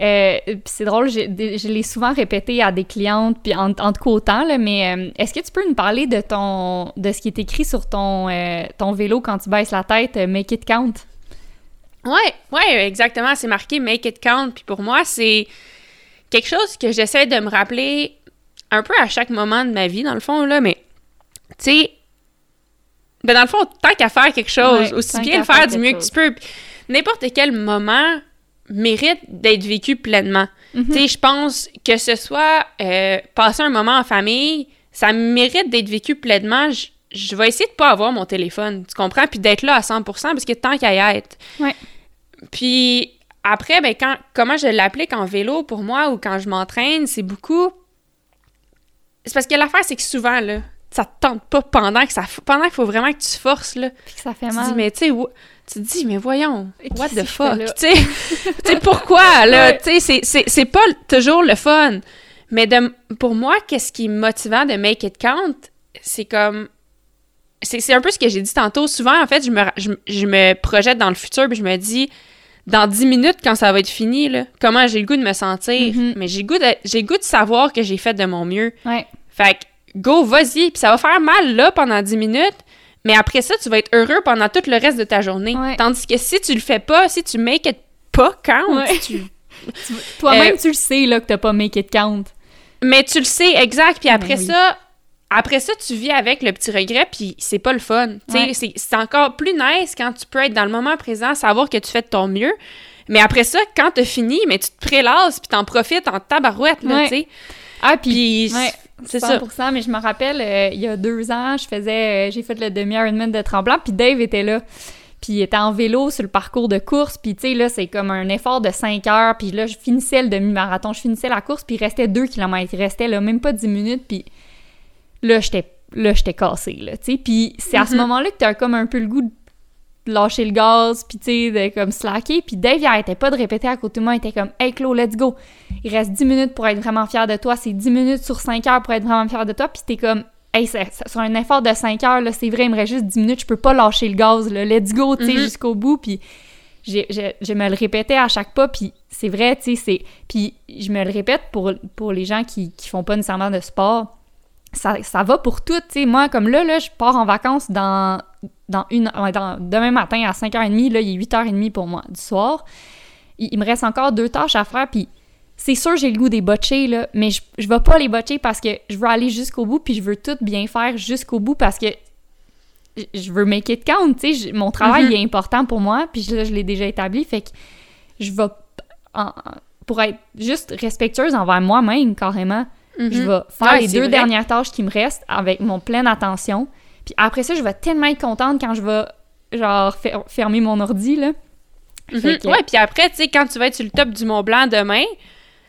euh, c'est drôle, je l'ai souvent répété à des clientes, puis en, en quotant, là, mais euh, est-ce que tu peux nous parler de ton de ce qui est écrit sur ton, euh, ton vélo quand tu baisses la tête, Make it count? Ouais, ouais, exactement. C'est marqué Make it count. Puis pour moi, c'est quelque chose que j'essaie de me rappeler un peu à chaque moment de ma vie, dans le fond, là. Mais, tu sais, ben dans le fond, tant qu'à faire quelque chose, Ouais, aussi bien le faire faire du mieux que tu peux. N'importe quel moment mérite d'être vécu pleinement. Mhm. Tu sais, je pense que ce soit euh, passer un moment en famille, ça mérite d'être vécu pleinement. Je, je vais essayer de pas avoir mon téléphone, tu comprends? Puis d'être là à 100%, parce que tant qu'à y être. Ouais. Puis après, ben, quand, comment je l'applique en vélo pour moi ou quand je m'entraîne, c'est beaucoup. C'est parce que l'affaire, c'est que souvent, là, ça te tente pas pendant que ça pendant qu'il faut vraiment que tu forces, là. Puis que ça fait Tu mal. dis, mais tu tu te dis, mais voyons, what the fuck? Tu sais, tu pourquoi, là? Tu sais, c'est- pas toujours le fun. Mais de, pour moi, qu'est-ce qui est motivant de make it count, c'est comme. C'est c'est un peu ce que j'ai dit tantôt. Souvent, en fait, je me, je, je me projette dans le futur puis je me dis, dans 10 minutes, quand ça va être fini, là, comment j'ai le goût de me sentir. Mhm. Mais j'ai le goût de, j'ai le goût de savoir que j'ai fait de mon mieux. Ouais. Fait que, go, vas-y. Puis ça va faire mal là pendant 10 minutes, mais après ça, tu vas être heureux pendant tout le reste de ta journée. Ouais. Tandis que si tu le fais pas, si tu make it pas count, Ouais. tu- Tu- Toi-même, Euh, tu le sais là, que t'as pas make it count. mais tu le sais exact. Puis après Ben oui. ça, après ça, tu vis avec le petit regret, puis c'est pas le fun. Ouais. c'est- encore plus nice quand tu peux être dans le moment présent, savoir que tu fais de ton mieux. Mais après ça, quand t'as fini, mais tu te prélasses, puis t'en profites en tabarouette, là, Ouais. tu sais. Ah, puis... Ouais. c'est ça. 100%, mais je me rappelle, euh, il y a deux ans, je faisais, euh, j'ai fait le demi-Ironman de Tremblant, puis Dave était là. Puis il était en vélo sur le parcours de course, puis tu sais, là, c'est comme un effort de 5 heures, puis là, je finissais le demi-marathon, je finissais la course, puis il restait 2 km, il restait là, même pas 10 minutes, puis là, j'étais là, j'étais cassée, là, tu sais. Puis c'est à ce Mhm. moment-là que t'as comme un peu le goût de lâcher le gaz, puis tu sais, de comme slacker. Puis Dave, il arrêtait pas de répéter à côté de moi, il était comme « Hey Chloé, let's go! Il reste 10 minutes pour être vraiment fier de toi, c'est 10 minutes sur 5 heures pour être vraiment fier de toi. » Puis t'es comme hey, ça- ça- sur un effort de 5 heures, là, c'est vrai, il me reste juste 10 minutes, je peux pas lâcher le gaz, là, let's go, tu sais, Mhm. jusqu'au bout, puis j'ai- j'ai- je me le répétais à chaque pas, puis c'est vrai, tu sais, c'est... Puis je me le répète pour, pour les gens qui, qui font pas nécessairement de sport, ça, ça va pour tout, tu sais, moi, comme là, là, je pars en vacances dans, dans une... dans- demain matin à 5h30, là, il est 8h30 pour moi, du soir, il, il me reste encore deux tâches à faire, puis c'est sûr j'ai le goût des botchés, là, mais je, je vais pas les botcher parce que je veux aller jusqu'au bout, puis je veux tout bien faire jusqu'au bout parce que je- veux make it count, tu sais, je- mon travail Mhm. est important pour moi, puis là, je l'ai déjà établi, fait que je vais, en- pour être juste respectueuse envers moi-même, carrément, je Mhm. vais faire Ouais, les deux vrai? dernières tâches qui me restent avec mon pleine attention, puis après ça, je vais tellement être contente quand je vais, genre, fer- fermer mon ordi, là. Que- Ouais, puis après, tu sais, quand tu vas être sur le top du Mont Blanc demain,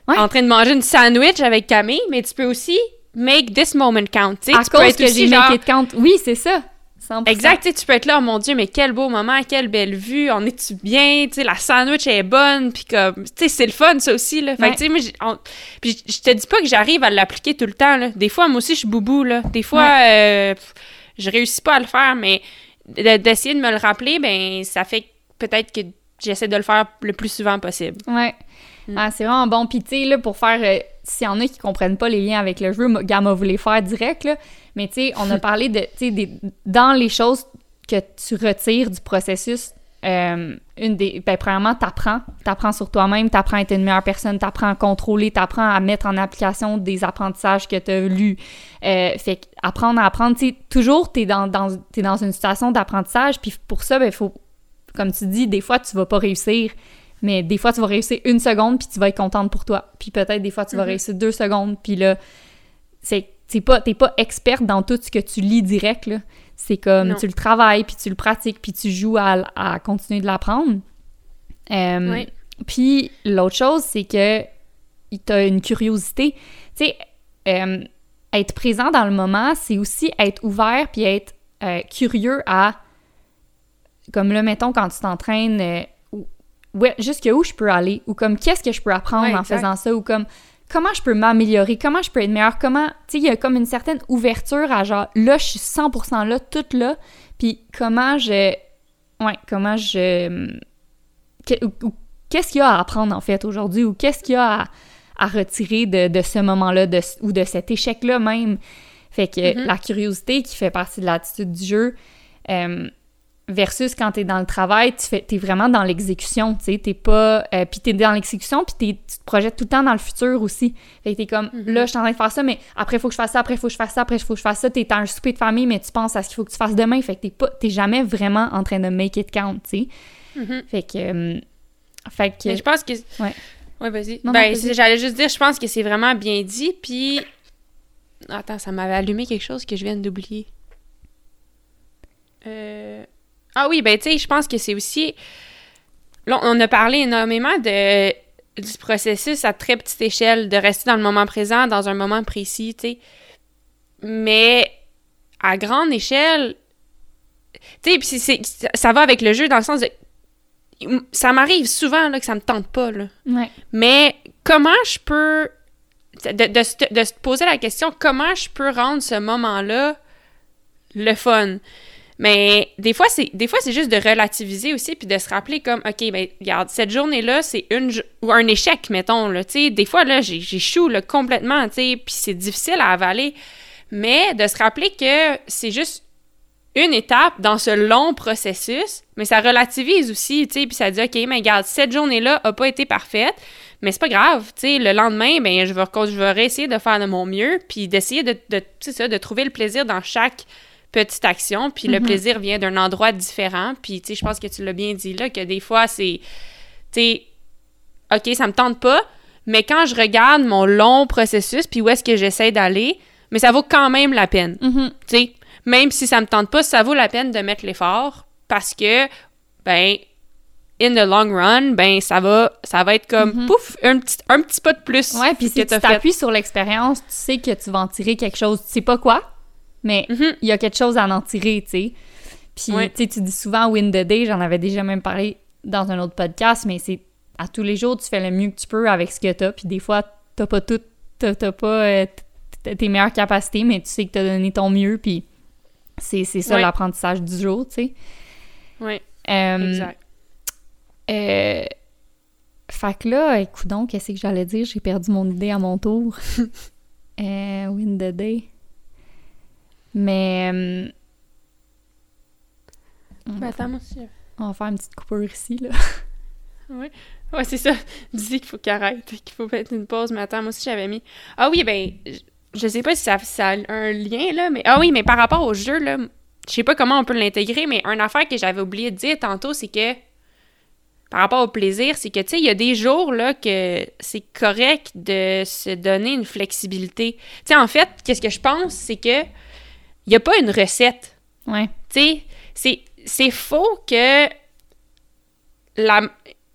Ouais. en train de manger une sandwich avec Camille, mais tu peux aussi make this moment count, tu sais. à tu peux cause être que aussi j'ai genre- make it count. Oui, c'est ça. 100%. Exact, tu peux être là, oh mon Dieu, mais quel beau moment, quelle belle vue, on est-tu bien, tu sais, la sandwich est bonne, puis comme, tu sais, c'est le fun, ça aussi, là. Fait Ouais. tu sais, moi, j'ai- on- puis je te dis pas que j'arrive à l'appliquer tout le temps, là. Des fois, moi aussi, je suis boubou, là. Des fois, euh, pff, je réussis pas à le faire, mais de- d'essayer de me le rappeler, ben, ça fait peut-être que j'essaie de le faire le plus souvent possible. Ouais. Mm. Ah, c'est vraiment bon. Puis, tu sais, pour faire. euh, S'il y en a qui comprennent pas les liens avec le jeu, Gamma vous les faire direct, là. Mais, tu sais, on a parlé de. Tu sais, des- dans les choses que tu retires du processus, euh, une des. Ben, premièrement, t'apprends. T'apprends sur toi-même, t'apprends à être une meilleure personne, t'apprends à contrôler, t'apprends à mettre en application des apprentissages que t'as lus. Euh, fait apprendre à apprendre, tu sais, toujours, t'es dans, dans, t'es dans une situation d'apprentissage, puis pour ça, ben, faut. Comme tu dis, des fois, tu vas pas réussir. Mais des fois, tu vas réussir une seconde, puis tu vas être contente pour toi. Puis peut-être des fois, tu vas Mhm. réussir deux secondes, puis là, c'est t'es pas, pas experte dans tout ce que tu lis direct, là. C'est comme, Non. tu le travailles, puis tu le pratiques, puis tu joues à, à continuer de l'apprendre. Euh, Oui. Puis l'autre chose, c'est que t'as une curiosité. Tu sais, euh, être présent dans le moment, c'est aussi être ouvert, puis être euh, curieux à... Comme là, mettons, quand tu t'entraînes... où- ouais, jusqu'où je peux aller ou comme qu'est-ce que je peux apprendre Ouais, en faisant ça ou comme comment je peux m'améliorer, comment je peux être meilleure, comment, tu sais, il y a comme une certaine ouverture à genre, là, je suis 100% là, toute là, puis comment je, ouais, comment je, qu'est-ce qu'il y a à apprendre en fait aujourd'hui ou qu'est-ce qu'il y a à, à retirer de, de ce moment-là de, ou de cet échec-là même. Fait que Mhm. la curiosité qui fait partie de l'attitude du jeu, euh, versus quand t'es dans le travail, tu fais, t'es vraiment dans l'exécution, tu sais, t'es pas... euh, puis t'es dans l'exécution, puis t'es- tu te projettes tout le temps dans le futur aussi. Fait que t'es comme, Mhm. là, je suis en train de faire ça, mais après, il faut que je fasse ça, après, il faut que je fasse ça, après, il faut que je fasse ça. T'es dans un souper de famille, mais tu penses à ce qu'il faut que tu fasses demain, fait que t'es pas... T'es jamais vraiment en train de make it count, tu sais. Mhm. Fait que... euh, fait que... Mais je pense que. Ouais. Ouais, vas-y. Non, non, ben, vas-y. j'allais juste dire, je pense que c'est vraiment bien dit. Puis. Attends, ça m'avait allumé quelque chose que je viens d'oublier. Euh... Ah oui, ben, tu sais, je pense que c'est aussi. Là, on a parlé énormément de du processus à très petite échelle, de rester dans le moment présent, dans un moment précis, tu sais. Mais à grande échelle, tu sais, puis ça va avec le jeu dans le sens de. Ça m'arrive souvent là, que ça me tente pas, là. Ouais. Mais comment je peux. De, de se- de se poser la question, comment je peux rendre ce moment-là le fun? Mais des fois, c'est des fois c'est juste de relativiser aussi puis de se rappeler comme OK, ben regarde, cette journée-là, c'est une ou un échec mettons là, tu sais, des fois là, j'échoue là, complètement, tu sais, puis c'est difficile à avaler. Mais de se rappeler que c'est juste une étape dans ce long processus, mais ça relativise aussi, tu sais, puis ça dit OK, mais regarde, cette journée-là a pas été parfaite, mais c'est pas grave, tu sais, le lendemain, ben je vais, je vais réessayer de faire de mon mieux, puis d'essayer de, de, ça, de trouver le plaisir dans chaque petite action, puis le Mhm. plaisir vient d'un endroit différent, puis tu sais, je pense que tu l'as bien dit là, que des fois, c'est, tu sais, OK, ça me tente pas, mais quand je regarde mon long processus, puis où est-ce que j'essaie d'aller, mais ça vaut quand même la peine, Mhm. tu sais, même si ça me tente pas, ça vaut la peine de mettre l'effort, parce que, ben, in the long run, ben, ça va, ça va être comme, Mhm. pouf, un petit, un petit pas de plus Ouais, puis si tu t'appuies sur l'expérience, tu sais que tu vas en tirer quelque chose. Tu sais pas quoi, mais Mhm. il y a quelque chose à en tirer, tu sais. Puis, Ouais. tu dis souvent win the day, j'en avais déjà même parlé dans un autre podcast, mais c'est à tous les jours, tu fais le mieux que tu peux avec ce que t'as, puis des fois, t'as pas tout, t'as t'as pas, euh, tes meilleures capacités, mais tu sais que tu as donné ton mieux, puis c'est ça Ouais. l'apprentissage du jour, tu sais. Oui, Euh, exact. euh, fait que là, écoute donc, qu'est-ce que j'allais dire? J'ai perdu mon idée à mon tour. euh, win the day. Mais euh, on, Mais va, attends, moi aussi. on va faire une petite coupure ici, là. Oui. Ouais, c'est ça. Dis qu'il faut qu'il arrête, qu'il faut mettre une pause. Mais attends, moi aussi, j'avais mis. Ah oui, ben, je- je sais pas si ça, ça a un lien, là, mais. Ah oui, mais par rapport au jeu, là, je sais pas comment on peut l'intégrer, mais une affaire que j'avais oublié de dire tantôt, c'est que. Par rapport au plaisir, c'est que, tu sais, il y a des jours, là, que c'est correct de se donner une flexibilité. Tu sais, en fait, qu'est-ce que je pense, c'est que. Il y a pas une recette. Ouais. Tu sais, c'est, c'est faux que la,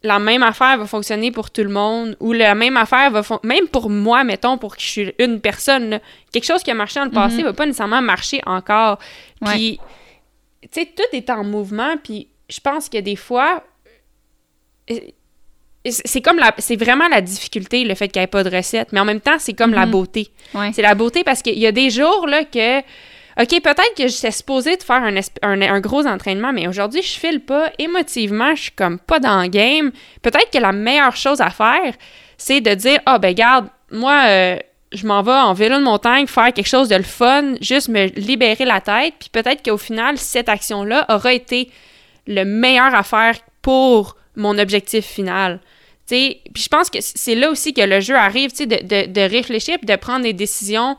la même affaire va fonctionner pour tout le monde ou la même affaire va fon- même pour moi, mettons, pour que je suis une personne, là, quelque chose qui a marché dans le passé Mhm. va pas nécessairement marcher encore. Ouais. Puis, tu sais, tout est en mouvement, puis je pense que des fois, euh, c'est comme la, c'est vraiment la difficulté, le fait qu'il n'y ait pas de recette, mais en même temps, c'est comme la Mhm. beauté. Ouais. C'est la beauté parce qu'il y a des jours là que OK, peut-être que j'étais supposée de faire un, un, un gros entraînement, mais aujourd'hui, je file pas. Émotivement, je suis comme pas dans le game. Peut-être que la meilleure chose à faire, c'est de dire Ah, ben, garde, moi, euh, je m'en vais en vélo de montagne faire quelque chose de le fun, juste me libérer la tête. Puis peut-être qu'au final, cette action-là aura été le meilleur à faire pour mon objectif final. Puis je pense que c'est là aussi que le jeu arrive, de, de, de réfléchir puis de prendre des décisions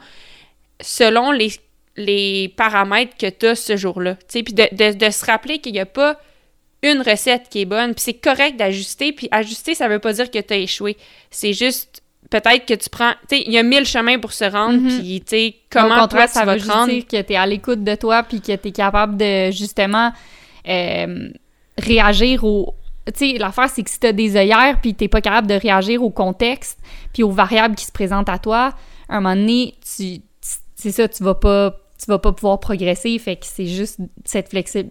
selon les, les paramètres que tu as ce jour-là. Tu sais, puis de, de, de se rappeler qu'il n'y a pas une recette qui est bonne, puis c'est correct d'ajuster, puis ajuster, ça veut pas dire que tu as échoué. C'est juste peut-être que tu prends... Tu sais, il y a mille chemins pour se rendre, Mhm. puis tu sais, comment toi, contraire, tu ça vas veut te rendre... dire que tu es à l'écoute de toi puis que tu es capable de justement euh, réagir au. Tu sais, l'affaire, c'est que si tu as des œillères puis tu pas capable de réagir au contexte puis aux variables qui se présentent à toi, à un moment donné, tu- c'est ça, tu vas pas. Tu vas pas pouvoir progresser, fait que c'est juste cette, flexi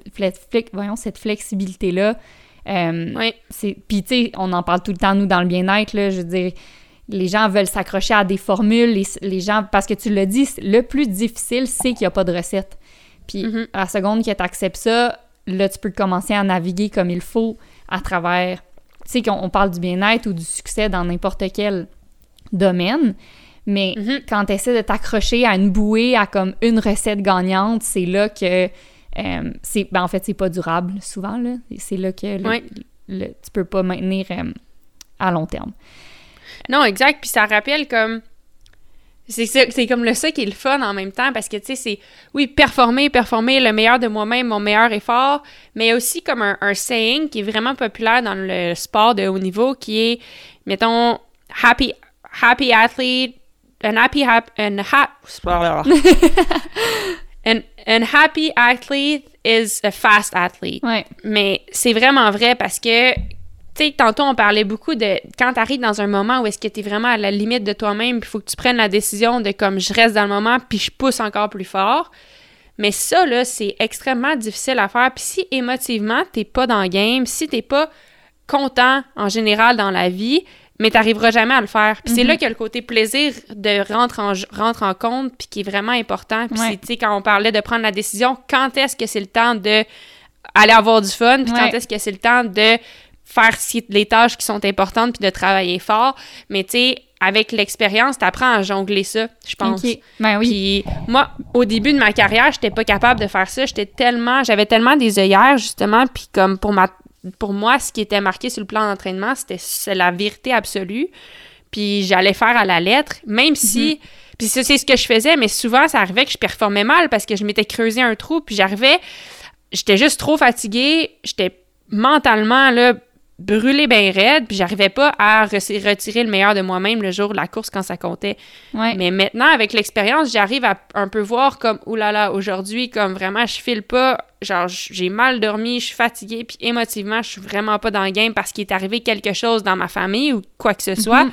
voyons, cette flexibilité-là. Euh, Oui, c'est puis tu sais on en parle tout le temps nous dans le bien-être là je veux dire les gens veulent s'accrocher à des formules les, les gens parce que tu l'as dit c'est- le plus difficile c'est qu'il n'y a pas de recette puis Mhm. à la seconde que tu acceptes ça là tu peux commencer à naviguer comme il faut à travers tu sais qu'on on parle du bien-être ou du succès dans n'importe quel domaine mais Mhm. quand tu essaies de t'accrocher à une bouée à comme une recette gagnante c'est là que euh, c'est ben en fait c'est pas durable souvent là c'est là que le- Ouais. le- tu peux pas maintenir euh, à long terme Non, exact. Puis ça rappelle comme. C'est comme le ça qui est le fun en même temps parce que, tu sais, c'est, oui, performer, performer le meilleur de moi-même, mon meilleur effort, mais aussi comme un, un saying qui est vraiment populaire dans le sport de haut niveau qui est, mettons, happy, happy athlete, an happy, hap, an, ha, an, an happy athlete is a fast athlete. ouais Mais c'est vraiment vrai parce que, tu sais, tantôt, on parlait beaucoup de quand tu arrives dans un moment où est-ce que tu es vraiment à la limite de toi-même, puis il faut que tu prennes la décision de comme je reste dans le moment, puis je pousse encore plus fort. Mais ça, là, c'est extrêmement difficile à faire. Puis si émotivement, t'es pas dans le game, si t'es pas content en général dans la vie, mais t'arriveras jamais à le faire. Puis c'est là que le côté plaisir de rentre en, rentre en compte, puis qui est vraiment important. Puis Ouais. c'est, tu sais, quand on parlait de prendre la décision, quand est-ce que c'est le temps de aller avoir du fun, puis Ouais. quand est-ce que c'est le temps de faire les tâches qui sont importantes, puis de travailler fort. Mais tu sais, avec l'expérience, t'apprends à jongler ça, je pense. ok ben oui Puis moi, au début de ma carrière, j'étais pas capable de faire ça. J'étais tellement, j'avais tellement des œillères justement, puis comme pour ma, pour moi, ce qui était marqué sur le plan d'entraînement, c'était c'est la vérité absolue. Puis j'allais faire à la lettre, même si, puis c'est ce que je faisais, mais souvent ça arrivait que je performais mal parce que je m'étais creusé un trou, puis j'arrivais, j'étais juste trop fatiguée, j'étais mentalement là brûlée bien raide, puis j'arrivais pas à re- retirer le meilleur de moi-même le jour de la course quand ça comptait. ouais Mais maintenant, avec l'expérience, j'arrive à un peu voir comme, oulala, aujourd'hui, comme vraiment, je file pas, genre, j'ai mal dormi, je suis fatiguée, puis émotivement, je suis vraiment pas dans le game parce qu'il est arrivé quelque chose dans ma famille ou quoi que ce soit. Mhm.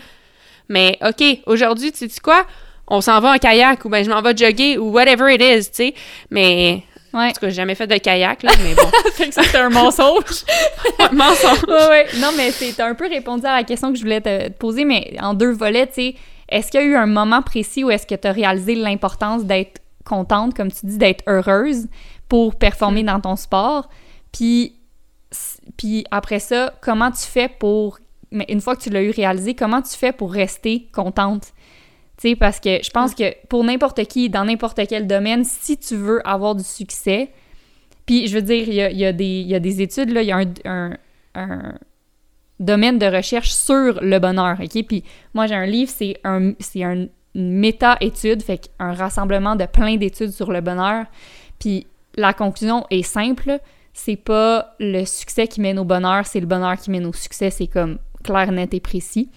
Mais, OK, aujourd'hui, tu sais quoi? On s'en va en kayak ou ben je m'en vais jogger ou whatever it is, tu sais. Mais, ouais en tout cas, j'ai jamais fait de kayak, là, mais bon. fait que c'est un mensonge Mensonge. ouais, ouais. Non, mais c'est un peu répondu à la question que je voulais te, te poser, mais en deux volets, tu sais. est-ce qu'il y a eu un moment précis où est-ce que tu as réalisé l'importance d'être contente, comme tu dis, d'être heureuse pour performer Mm. dans ton sport? Puis, puis après ça, comment tu fais pour, mais une fois que tu l'as eu réalisé, comment tu fais pour rester contente? Tu sais, parce que je pense que pour n'importe qui, dans n'importe quel domaine, si tu veux avoir du succès, puis je veux dire, il y a, il y a des, il y a des études, là, il y a un, un- un domaine de recherche sur le bonheur, OK? Puis moi, j'ai un livre, c'est un, une méta-étude, fait un rassemblement de plein d'études sur le bonheur. Puis la conclusion est simple, c'est pas le succès qui mène au bonheur, c'est le bonheur qui mène au succès, c'est comme clair, net et précis.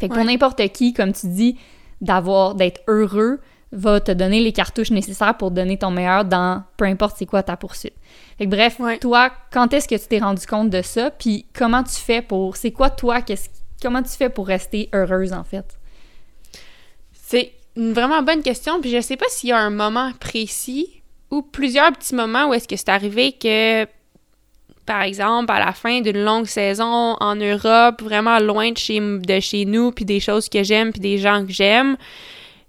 Fait que pour n'importe qui, comme tu dis, d'avoir, d'être heureux, va te donner les cartouches nécessaires pour donner ton meilleur dans peu importe c'est quoi ta poursuite. Fait que bref, Ouais. toi, quand est-ce que tu t'es rendu compte de ça? Puis comment tu fais pour. C'est quoi toi? Qu'est-ce, comment tu fais pour rester heureuse en fait? C'est une vraiment bonne question, puis je sais pas s'il y a un moment précis ou plusieurs petits moments où est-ce que c'est arrivé que, par exemple, à la fin d'une longue saison en Europe, vraiment loin de chez, de chez nous, puis des choses que j'aime, puis des gens que j'aime,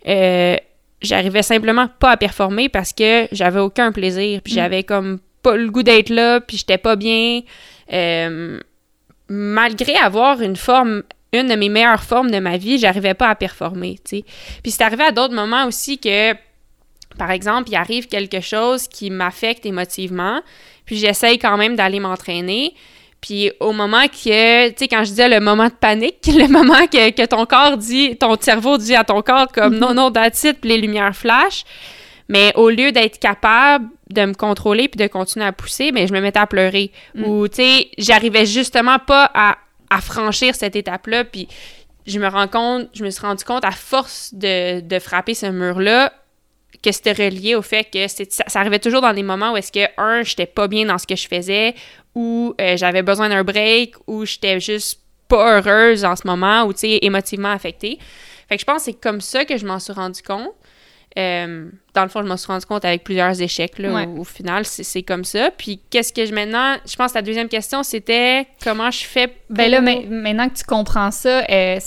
euh, j'arrivais simplement pas à performer parce que j'avais aucun plaisir, puis Mm. j'avais comme pas le goût d'être là, puis j'étais pas bien. Euh, malgré avoir une forme, une de mes meilleures formes de ma vie, j'arrivais pas à performer, tu sais. Puis c'est arrivé à d'autres moments aussi que, par exemple, il arrive quelque chose qui m'affecte émotivement, puis j'essaye quand même d'aller m'entraîner. Puis au moment que, tu sais, quand je disais le moment de panique, le moment que, que ton corps dit, ton cerveau dit à ton corps comme non, non, that's it, puis les lumières flashent, mais au lieu d'être capable de me contrôler puis de continuer à pousser, mais je me mettais à pleurer. Mm. Ou, tu sais, j'arrivais justement pas à, à franchir cette étape-là, puis je me rends compte, je me suis rendu compte à force de, de frapper ce mur-là que c'était relié au fait que ça, ça arrivait toujours dans des moments où est-ce que, un, j'étais pas bien dans ce que je faisais, ou euh, j'avais besoin d'un break, ou j'étais juste pas heureuse en ce moment, ou, tu sais, émotivement affectée. Fait que je pense que c'est comme ça que je m'en suis rendu compte. Euh, dans le fond, je m'en suis rendu compte avec plusieurs échecs, là, Ouais. au, au final, c'est comme ça. Puis qu'est-ce que je maintenant, je pense que la deuxième question, c'était comment je fais pour... Ben là, ma- maintenant que tu comprends ça, euh,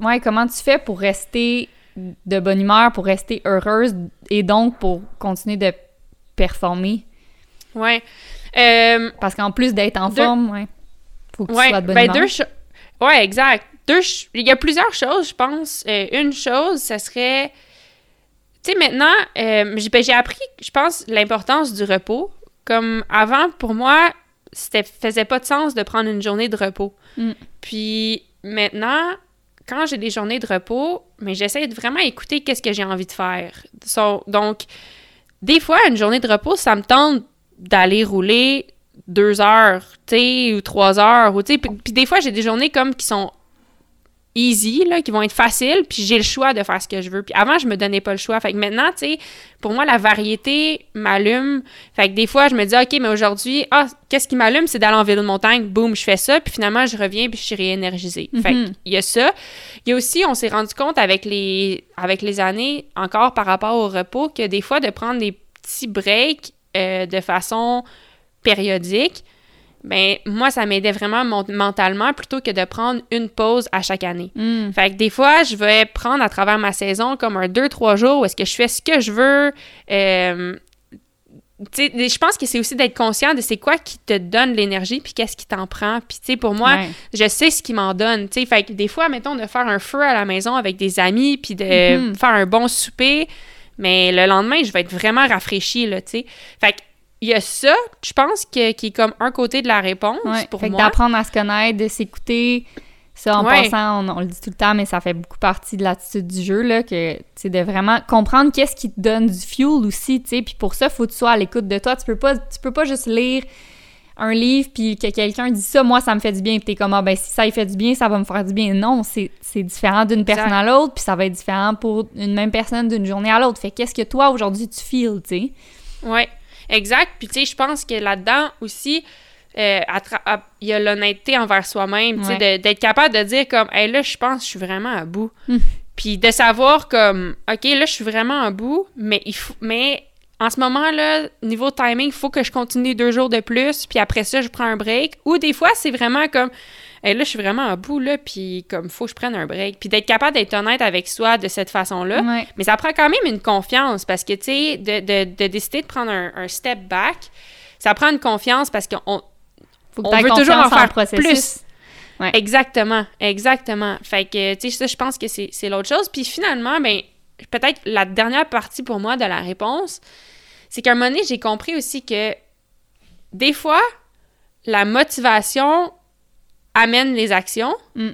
ouais, comment tu fais pour rester de bonne humeur, pour rester heureuse et donc pour continuer de performer? Ouais. Euh, Parce qu'en plus d'être en Deux- forme, ouais, faut que tu Ouais, sois de bonne ben humeur. deux cho- Ouais, exact. Deux ch- Il y a plusieurs choses, je pense. Euh, une chose, ça serait... Tu sais, maintenant, euh, j'ai ben, j'ai appris, je pense, l'importance du repos. Comme avant, pour moi, c'était faisait pas de sens de prendre une journée de repos. Mm. Puis maintenant, quand j'ai des journées de repos, mais j'essaie de vraiment écouter qu'est-ce que j'ai envie de faire. Donc, des fois, une journée de repos, ça me tente d'aller rouler deux heures, tu sais, ou trois heures, ou tu sais, puis des fois, j'ai des journées comme qui sont easy, là, qui vont être faciles, puis j'ai le choix de faire ce que je veux. Puis avant, je me donnais pas le choix. Fait que maintenant, tu sais, pour moi, la variété m'allume. Fait que des fois, je me dis, OK, mais aujourd'hui, ah, qu'est-ce qui m'allume? C'est d'aller en vélo de montagne. Boum, je fais ça. Puis finalement, je reviens, puis je suis réénergisée. Fait Mhm. qu'il y a ça. Il y a aussi, on s'est rendu compte avec les, avec les années, encore par rapport au repos, que des fois, de prendre des petits breaks euh, de façon périodique, ben moi, ça m'aidait vraiment mon- mentalement plutôt que de prendre une pause à chaque année. Mm. Fait que des fois, je vais prendre à travers ma saison comme un 2-3 jours où est-ce que je fais ce que je veux. Euh, je pense que c'est aussi d'être conscient de c'est quoi qui te donne l'énergie puis qu'est-ce qui t'en prend. Puis tu sais, pour moi, Ouais. je sais ce qui m'en donne. Tu sais, fait que des fois, mettons, de faire un feu à la maison avec des amis puis de Mhm. faire un bon souper, mais le lendemain, je vais être vraiment rafraîchie, là, tu sais. Fait que il y a ça, je pense, que, qui est comme un côté de la réponse Ouais. pour fait que moi. d'apprendre à se connaître, de s'écouter, ça en Ouais. passant, on, on le dit tout le temps, mais ça fait beaucoup partie de l'attitude du jeu, là, que, c'est de vraiment comprendre qu'est-ce qui te donne du fuel aussi, tu sais, puis pour ça, faut que tu sois à l'écoute de toi, tu peux pas, tu peux pas juste lire un livre puis que quelqu'un dit ça, moi ça me fait du bien, puis t'es comme ah ben si ça il fait du bien, ça va me faire du bien. Non, c'est différent d'une personne à l'autre, puis ça va être différent pour une même personne d'une journée à l'autre. Fait qu'est-ce que toi aujourd'hui tu feels, tu sais? Ouais, exact. Puis tu sais, je pense que là-dedans aussi, euh, il y a l'honnêteté envers soi-même, tu sais, Ouais. d'être capable de dire comme, hey, là, je pense que je suis vraiment à bout. Hmm. Puis de savoir comme, ok, là, je suis vraiment à bout, mais il faut, mais en ce moment-là, niveau timing, il faut que je continue deux jours de plus, puis après ça, je prends un break. Ou des fois, c'est vraiment comme, et là, je suis vraiment à bout, là, puis comme, faut que je prenne un break. Puis d'être capable d'être honnête avec soi de cette façon-là. Ouais. Mais ça prend quand même une confiance, parce que, tu sais, de, de, de décider de prendre un, un step back, ça prend une confiance parce qu'on Faut que on veut toujours en faire plus. Ouais. Exactement, exactement. Fait que, tu sais, ça, je pense que c'est c'est l'autre chose. Puis finalement, ben, peut-être la dernière partie pour moi de la réponse, c'est qu'à un moment donné, j'ai compris aussi que des fois, la motivation amène les actions, Mm.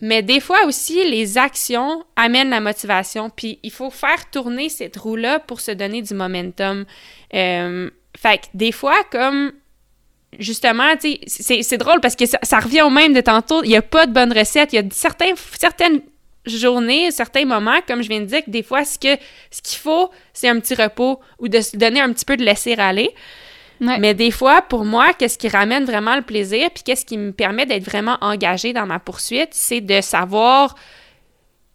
mais des fois aussi, les actions amènent la motivation. Puis il faut faire tourner cette roue-là pour se donner du momentum. Euh, fait que des fois, comme justement, tu sais, c'est, drôle parce que ça, ça revient au même de tantôt. Il n'y a pas de bonne recette. Il y a certains, certaines journées, certains moments, comme je viens de dire, que des fois, ce, que, ce qu'il faut, c'est un petit repos ou de se donner un petit peu de laisser aller. Ouais. Mais des fois, pour moi, qu'est-ce qui ramène vraiment le plaisir, puis qu'est-ce qui me permet d'être vraiment engagée dans ma poursuite, c'est de savoir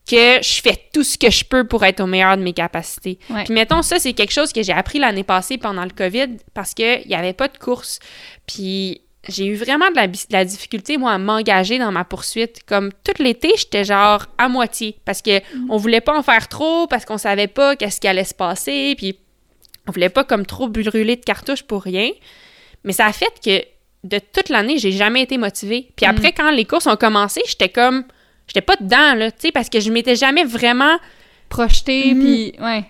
que je fais tout ce que je peux pour être au meilleur de mes capacités. Ouais. Puis mettons, ça, c'est quelque chose que j'ai appris l'année passée pendant le COVID parce qu'il n'y avait pas de course. Puis j'ai eu vraiment de la, bi- de la difficulté, moi, à m'engager dans ma poursuite. Comme tout l'été, j'étais genre à moitié parce que on voulait pas en faire trop, parce qu'on savait pas qu'est-ce qui allait se passer, puis on voulait pas comme trop brûler de cartouches pour rien. Mais ça a fait que de toute l'année, j'ai jamais été motivée. Puis après, quand les courses ont commencé, j'étais comme... J'étais pas dedans, là, tu sais, parce que je m'étais jamais vraiment... Projeté, Mm. puis ouais.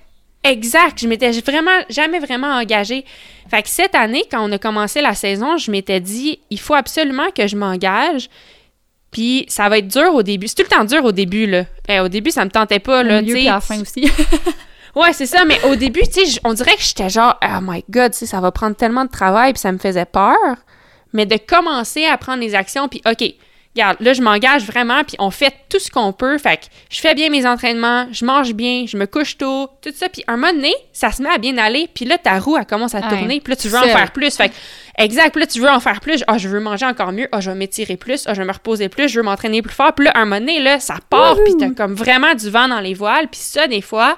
Exact, je m'étais vraiment jamais vraiment engagée. Fait que cette année, quand on a commencé la saison, je m'étais dit, il faut absolument que je m'engage. Puis ça va être dur au début. C'est tout le temps dur au début, là. Eh, au début, ça me tentait pas, là, Au milieu tu puis à la fin aussi. Ouais, c'est ça, mais au début, tu sais, on dirait que j'étais genre, oh my god, tu sais, ça va prendre tellement de travail, puis ça me faisait peur. Mais de commencer à prendre les actions, puis OK, regarde, là, je m'engage vraiment, puis on fait tout ce qu'on peut. Fait que je fais bien mes entraînements, je mange bien, je me couche tôt, tout ça. Puis un moment donné, ça se met à bien aller, puis là, ta roue, elle commence à Ouais, tourner, puis là, tu veux en faire plus. Fait que, exact, puis là, tu veux en faire plus. Ah, je veux manger encore mieux. Ah, je vais m'étirer plus. Ah, je vais me reposer plus. Je veux m'entraîner plus fort. Puis là, un moment donné, là, ça part, puis t'as comme vraiment du vent dans les voiles. Puis ça, des fois,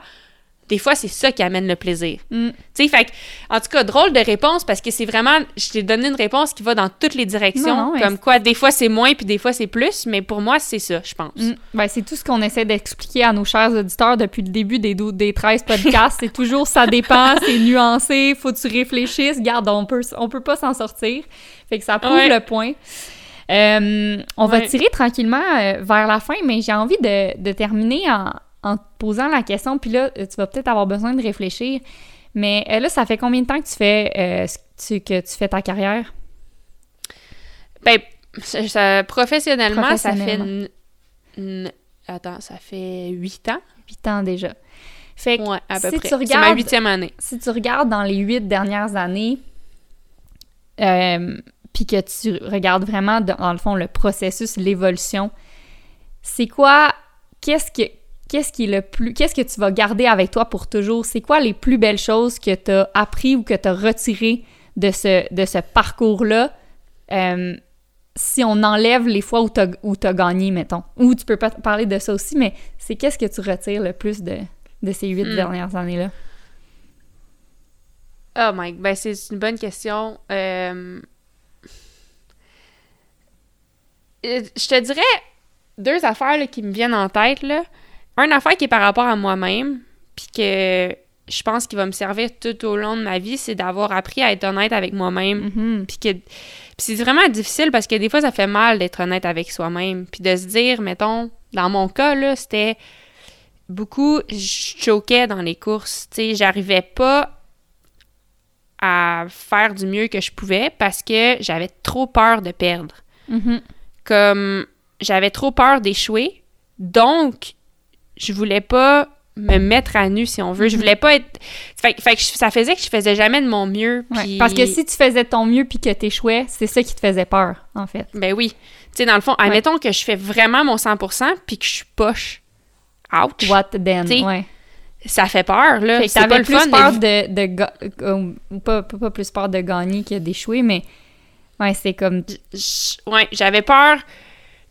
des fois, c'est ça qui amène le plaisir. Mm. Tu sais, fait en tout cas, drôle de réponse parce que c'est vraiment, je t'ai donné une réponse qui va dans toutes les directions. Non, non, mais comme quoi, des fois c'est moins puis des fois c'est plus, mais pour moi, c'est ça, je pense. Mm. Ben, c'est tout ce qu'on essaie d'expliquer à nos chers auditeurs depuis le début des, des 13 podcasts. c'est toujours ça dépend, c'est nuancé, faut que tu réfléchisses. Garde, on peut, on peut pas s'en sortir. Fait que ça prouve Ouais. le point. Euh, on va tirer tranquillement euh, vers la fin, mais j'ai envie de, de terminer en, en te posant la question. Puis là, tu vas peut-être avoir besoin de réfléchir. Mais euh, là, ça fait combien de temps que tu fais, euh, tu- que tu fais ta carrière? Ben, ça- ça- professionnellement, ça fait. Attends, ça fait huit ans? 8 ans déjà. Fait que Ouais, à peu si près. tu C'est ma regardes- huitième année. si tu regardes dans les huit dernières années, euh, puis que tu regardes vraiment, dans dans le fond, le processus, l'évolution, c'est quoi, qu'est-ce que, qu'est-ce qui est le plus, qu'est-ce que tu vas garder avec toi pour toujours? C'est quoi les plus belles choses que tu as appris ou que tu as retiré de ce, de ce parcours-là? euh, si on enlève les fois où tu as, gagné, mettons? Ou tu peux pas parler de ça aussi, mais c'est qu'est-ce que tu retires le plus de, de ces huit Hmm. dernières années-là? Oh my, ben c'est une bonne question. Euh, euh, Je te dirais deux affaires là, qui me viennent en tête. Là. Une affaire qui est par rapport à moi-même, puis que je pense qu'il va me servir tout au long de ma vie, c'est d'avoir appris à être honnête avec moi-même. Mhm. Puis que c'est vraiment difficile parce que des fois, ça fait mal d'être honnête avec soi-même. Puis de se dire, mettons, dans mon cas, là, c'était beaucoup, je choquais dans les courses. Tu sais, j'arrivais pas à faire du mieux que je pouvais parce que j'avais trop peur de perdre. Mhm. Comme j'avais trop peur d'échouer. Donc, je voulais pas me mettre à nu, si on veut. Je voulais pas être... Fait, fait que je- ça faisait que je faisais jamais de mon mieux. Ouais, Parce que si tu faisais ton mieux puis que t'échouais, c'est ça qui te faisait peur, en fait. Ben oui. Tu sais, dans le fond, admettons que je fais vraiment mon 100% puis que je suis poche. Ouch. What then? T'sais, Ouais. Ça fait peur, là. Fait que t'avais plus fun. peur de- de... euh, pas, pas, pas plus peur de gagner que d'échouer, mais... Ouais, c'est comme... J- Ouais, j'avais peur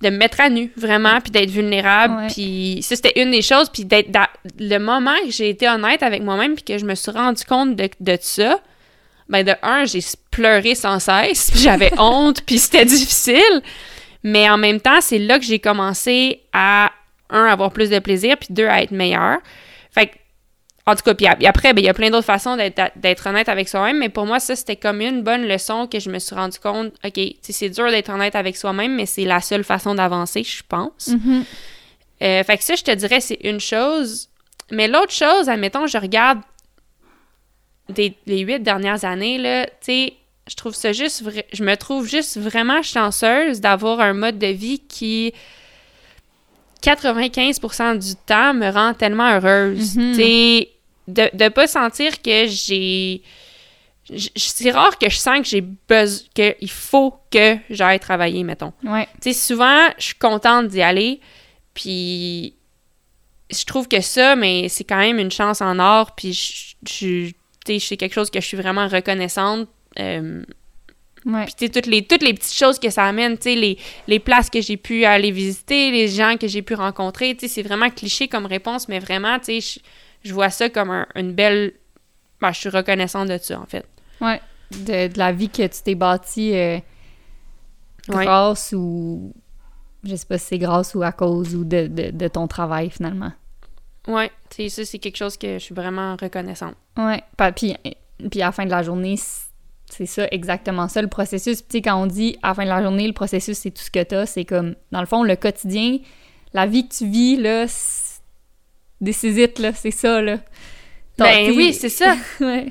de me mettre à nu, vraiment, puis d'être vulnérable. Puis ça, c'était une des choses. Puis d'être le moment que j'ai été honnête avec moi-même, puis que je me suis rendu compte de, de ça, ben de un, j'ai pleuré sans cesse, puis j'avais honte, puis c'était difficile. Mais en même temps, c'est là que j'ai commencé à, un, avoir plus de plaisir, puis deux, à être meilleur. Fait que en tout cas, puis après, ben, il y a plein d'autres façons d'être honnête avec soi-même, mais pour moi, ça, c'était comme une bonne leçon que je me suis rendu compte, OK, c'est dur d'être honnête avec soi-même, mais c'est la seule façon d'avancer, je pense. Mm-hmm. Euh, fait que ça, je te dirais, c'est une chose. Mais l'autre chose, admettons, je regarde des, les huit dernières années, là, tu sais, je trouve ça juste, je me trouve juste vraiment chanceuse d'avoir un mode de vie qui 95% du temps me rend tellement heureuse. Mm-hmm. De ne pas sentir que j'ai. C'est rare que je sens que j'ai besoin, qu'il faut que j'aille travailler, mettons. Ouais. Tu sais, souvent, je suis contente d'y aller, puis je trouve que ça, mais c'est quand même une chance en or, puis je, je, c'est quelque chose que je suis vraiment reconnaissante. Euh, Ouais. Puis, toutes les, toutes les petites choses que ça amène, tu sais, les, les places que j'ai pu aller visiter, les gens que j'ai pu rencontrer, tu sais, c'est vraiment cliché comme réponse, mais vraiment, tu sais, je vois ça comme une belle. Ben, je suis reconnaissante de ça, en fait. Ouais. De, la vie que tu t'es bâtie euh, grâce ou. Je sais pas si c'est grâce ou à cause ou de, de, ton travail, finalement. Ouais. Tu ça, c'est quelque chose que je suis vraiment reconnaissante. Ouais. Puis, puis à la fin de la journée, c'est ça, exactement ça, le processus. Tu sais, quand on dit à la fin de la journée, le processus, c'est tout ce que t'as, c'est comme, dans le fond, le quotidien, la vie que tu vis, là, décisite, là, c'est ça, là. Ben oui, c'est ça. ouais.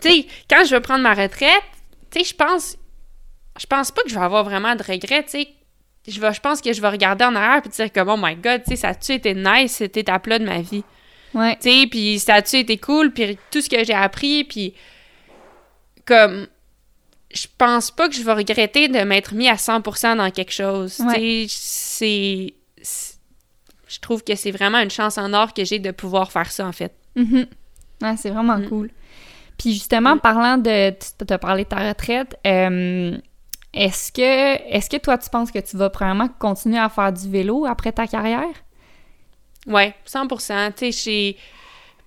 Tu sais, quand je vais prendre ma retraite, tu sais, je pense, je pense pas que je vais avoir vraiment de regrets, tu sais. Je, je pense que je vais regarder en arrière et dire comme, oh my god, tu sais, ça a-tu été nice, cette étape-là de ma vie? Ouais. Tu sais, puis ça a-tu été cool, puis tout ce que j'ai appris, puis comme, je pense pas que je vais regretter de m'être mis à 100% dans quelque chose. C'est je trouve que c'est vraiment une chance en or que j'ai de pouvoir faire ça, en fait. Mm-hmm. c'est vraiment mm. cool. Puis justement, mm. parlant de... Tu as parlé de ta retraite, euh, est-ce que, est que toi, tu penses que tu vas probablement continuer à faire du vélo après ta carrière? Ouais, 100 Tu sais, j'ai...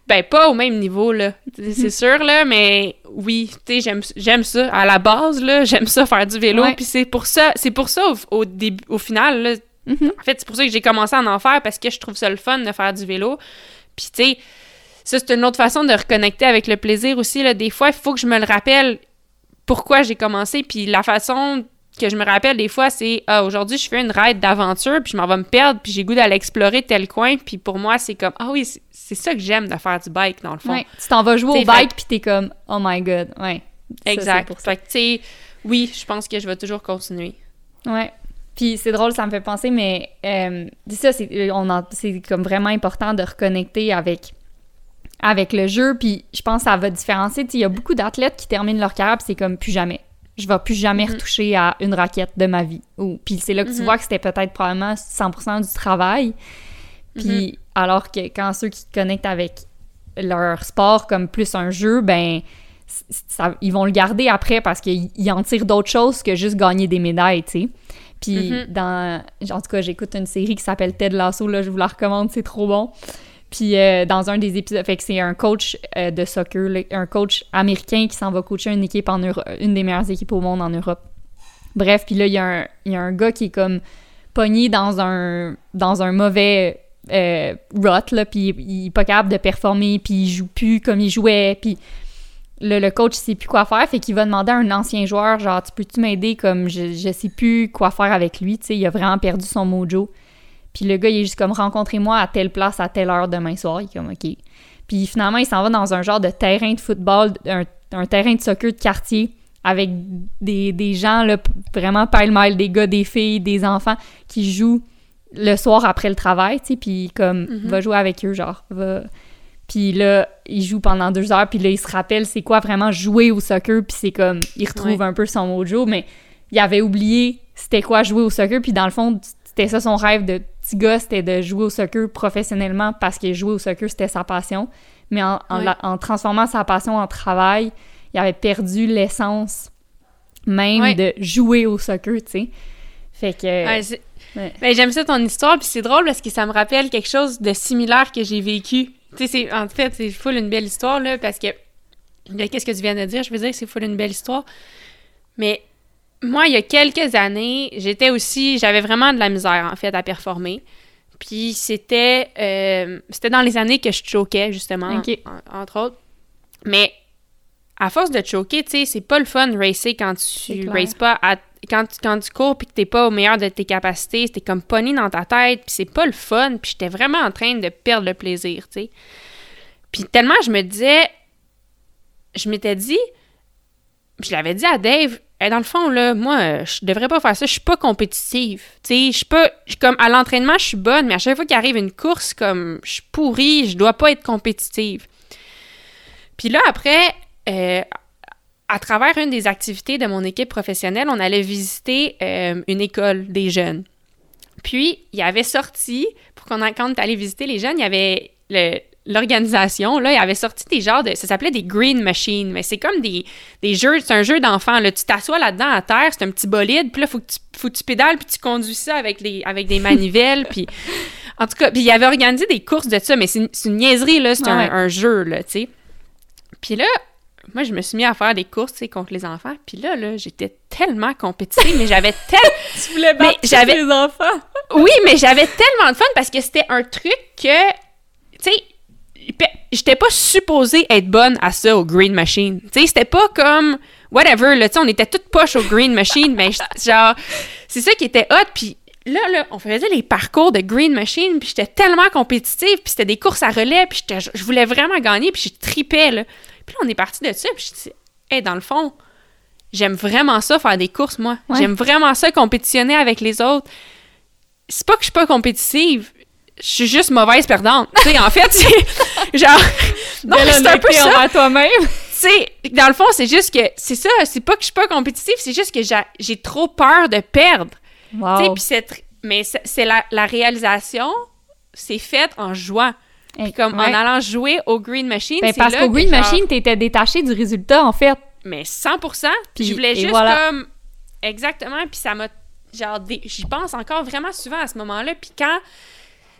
Ben, pas au même niveau, là. C'est mm-hmm. sûr, là, mais oui, tu sais, j'aime ça. À la base, là, j'aime ça faire du vélo. Puis c'est pour ça, c'est pour ça, au, début, au final, là, Mhm. En fait, c'est pour ça que j'ai commencé à en faire parce que je trouve ça le fun de faire du vélo. Puis, tu sais, ça, c'est une autre façon de reconnecter avec le plaisir aussi. Là. Des fois, il faut que je me le rappelle pourquoi j'ai commencé. Puis la façon que je me rappelle des fois, c'est ah, aujourd'hui, je fais une ride d'aventure, puis je m'en vais me perdre, puis j'ai goût d'aller explorer tel coin. Puis pour moi, c'est comme ah oui, c'est ça que j'aime de faire du bike, dans le fond. Ouais, tu t'en vas jouer au bike, puis t'es comme oh my god. Ouais. Exact. Fait que, tu sais, oui, je pense que je vais toujours continuer. Ouais. Puis c'est drôle, ça me fait penser, mais euh, ça, c'est, c'est comme vraiment important de reconnecter avec, avec le jeu. Puis je pense que ça va différencier. Il y a beaucoup d'athlètes qui terminent leur carrière, c'est comme plus jamais. Je vais plus jamais mm-hmm. retoucher à une raquette de ma vie. Ou, puis c'est là que tu mm-hmm. vois que c'était peut-être probablement 100% du travail. Puis mm-hmm. alors que quand ceux qui connectent avec leur sport comme plus un jeu, ben ils vont le garder après parce qu'ils en tirent d'autres choses que juste gagner des médailles, tu sais. Puis mm-hmm. dans... En tout cas, j'écoute une série qui s'appelle Ted Lasso, là, je vous la recommande, c'est trop bon. Puis euh, dans un des épisodes, fait que c'est un coach euh, de soccer, un coach américain qui s'en va coacher une équipe en Europe, une des meilleures équipes au monde en Europe. Bref, puis là, il y, a un, y a un gars qui est comme pogné dans un, dans un mauvais euh, rut, là, puis il est pas capable de performer, puis il joue plus comme il jouait, puis le, coach sait plus quoi faire, fait qu'il va demander à un ancien joueur, genre, tu peux-tu m'aider, comme, je, je sais plus quoi faire avec lui, tu sais, il a vraiment perdu son mojo. Puis le gars, il est juste comme, rencontrez-moi à telle place, à telle heure demain soir, il est comme, OK. Puis finalement, il s'en va dans un genre de terrain de football, un, terrain de soccer de quartier, avec des, des gens, là, vraiment pile-mile, des gars, des filles, des enfants, qui jouent le soir après le travail, tu sais, puis comme, mm-hmm. va jouer avec eux, genre, va puis là, il joue pendant deux heures, puis là, il se rappelle c'est quoi vraiment jouer au soccer, puis c'est comme, il retrouve un peu son mojo, mais il avait oublié c'était quoi jouer au soccer, puis dans le fond, c'était ça son rêve de petit gars, c'était de jouer au soccer professionnellement parce que jouer au soccer, c'était sa passion. Mais en, en, transformant sa passion en travail, il avait perdu l'essence même de jouer au soccer, tu sais. Fait que... Ouais. Ben, j'aime ça ton histoire, puis c'est drôle parce que ça me rappelle quelque chose de similaire que j'ai vécu. C'est- en fait, c'est full une belle histoire, là, parce que... Qu'est-ce que tu viens de dire? Je veux dire que c'est full une belle histoire. Mais moi, il y a quelques années, j'étais aussi... J'avais vraiment de la misère, en fait, à performer. Puis c'était... euh, c'était dans les années que je choquais, justement, en- entre autres. Mais à force de choquer, tu sais, c'est pas le fun de racer quand tu races pas à- quand, tu- cours puis que t'es pas au meilleur de tes capacités, t'es comme pogné dans ta tête, puis c'est pas le fun, puis j'étais vraiment en train de perdre le plaisir, tu sais. Puis tellement je me disais, je m'étais dit, je l'avais dit à Dave, Hey, dans le fond, là, moi, je devrais pas faire ça, je suis pas compétitive, tu sais, je suis pas, je- comme, à l'entraînement, je suis bonne, mais à chaque fois qu'il arrive une course, comme, je suis pourrie, je dois pas être compétitive. Puis là, après, euh, à travers une des activités de mon équipe professionnelle, on allait visiter euh, une école des jeunes. Puis, il y avait sorti, pour qu'on quand on est allé visiter les jeunes, il y avait le- l'organisation, là, il avait sorti des genres de... Ça s'appelait des green machines, mais c'est comme des, des jeux... C'est un jeu d'enfants, là. Tu t'assois là-dedans à terre, c'est un petit bolide, puis là, faut que tu, faut que tu pédales, puis tu conduis ça avec, les, avec des manivelles, puis... En tout cas, puis il avait organisé des courses de ça, mais c'est une, c'est une niaiserie, là. C'est un- Ouais. un, jeu, là, tu sais. Puis là, moi, je me suis mis à faire des courses, tu sais, contre les enfants. Puis là, là, j'étais tellement compétitive, mais j'avais tellement... Tu voulais battre j'avais- les enfants. Oui, mais j'avais tellement de fun parce que c'était un truc que, tu sais, j'étais pas supposée être bonne à ça au Green Machine. Tu sais, c'était pas comme whatever, là, tu sais, on était toutes poches au Green Machine, mais genre, c'est ça qui était hot, puis là, là, on faisait les parcours de Green Machine, puis j'étais tellement compétitive, puis c'était des courses à relais, puis je voulais vraiment gagner, puis je tripais, là. Puis là, on est parti de ça, puis je dis, hey, dans le fond, j'aime vraiment ça, faire des courses, moi. Ouais. J'aime vraiment ça, compétitionner avec les autres c'est pas que je suis pas compétitive, je suis juste mauvaise perdante. Tu sais, en fait, c'est genre. Non, c'est un peu ça. toi-même. Tu sais, dans le fond, c'est juste que. C'est ça, c'est pas que je suis pas compétitive, c'est juste que j'ai trop peur de perdre. Wow. puis Mais c'est la, la réalisation, c'est fait en jouant. Puis comme Ouais. en allant jouer au Green Machine. Ben, parce qu'au Green genre- Machine, t'étais détaché du résultat, en fait. mais 100 Puis Puis- je voulais juste voilà. comme exactement puis ça m'a genre j'y pense encore vraiment souvent à ce moment-là puis quand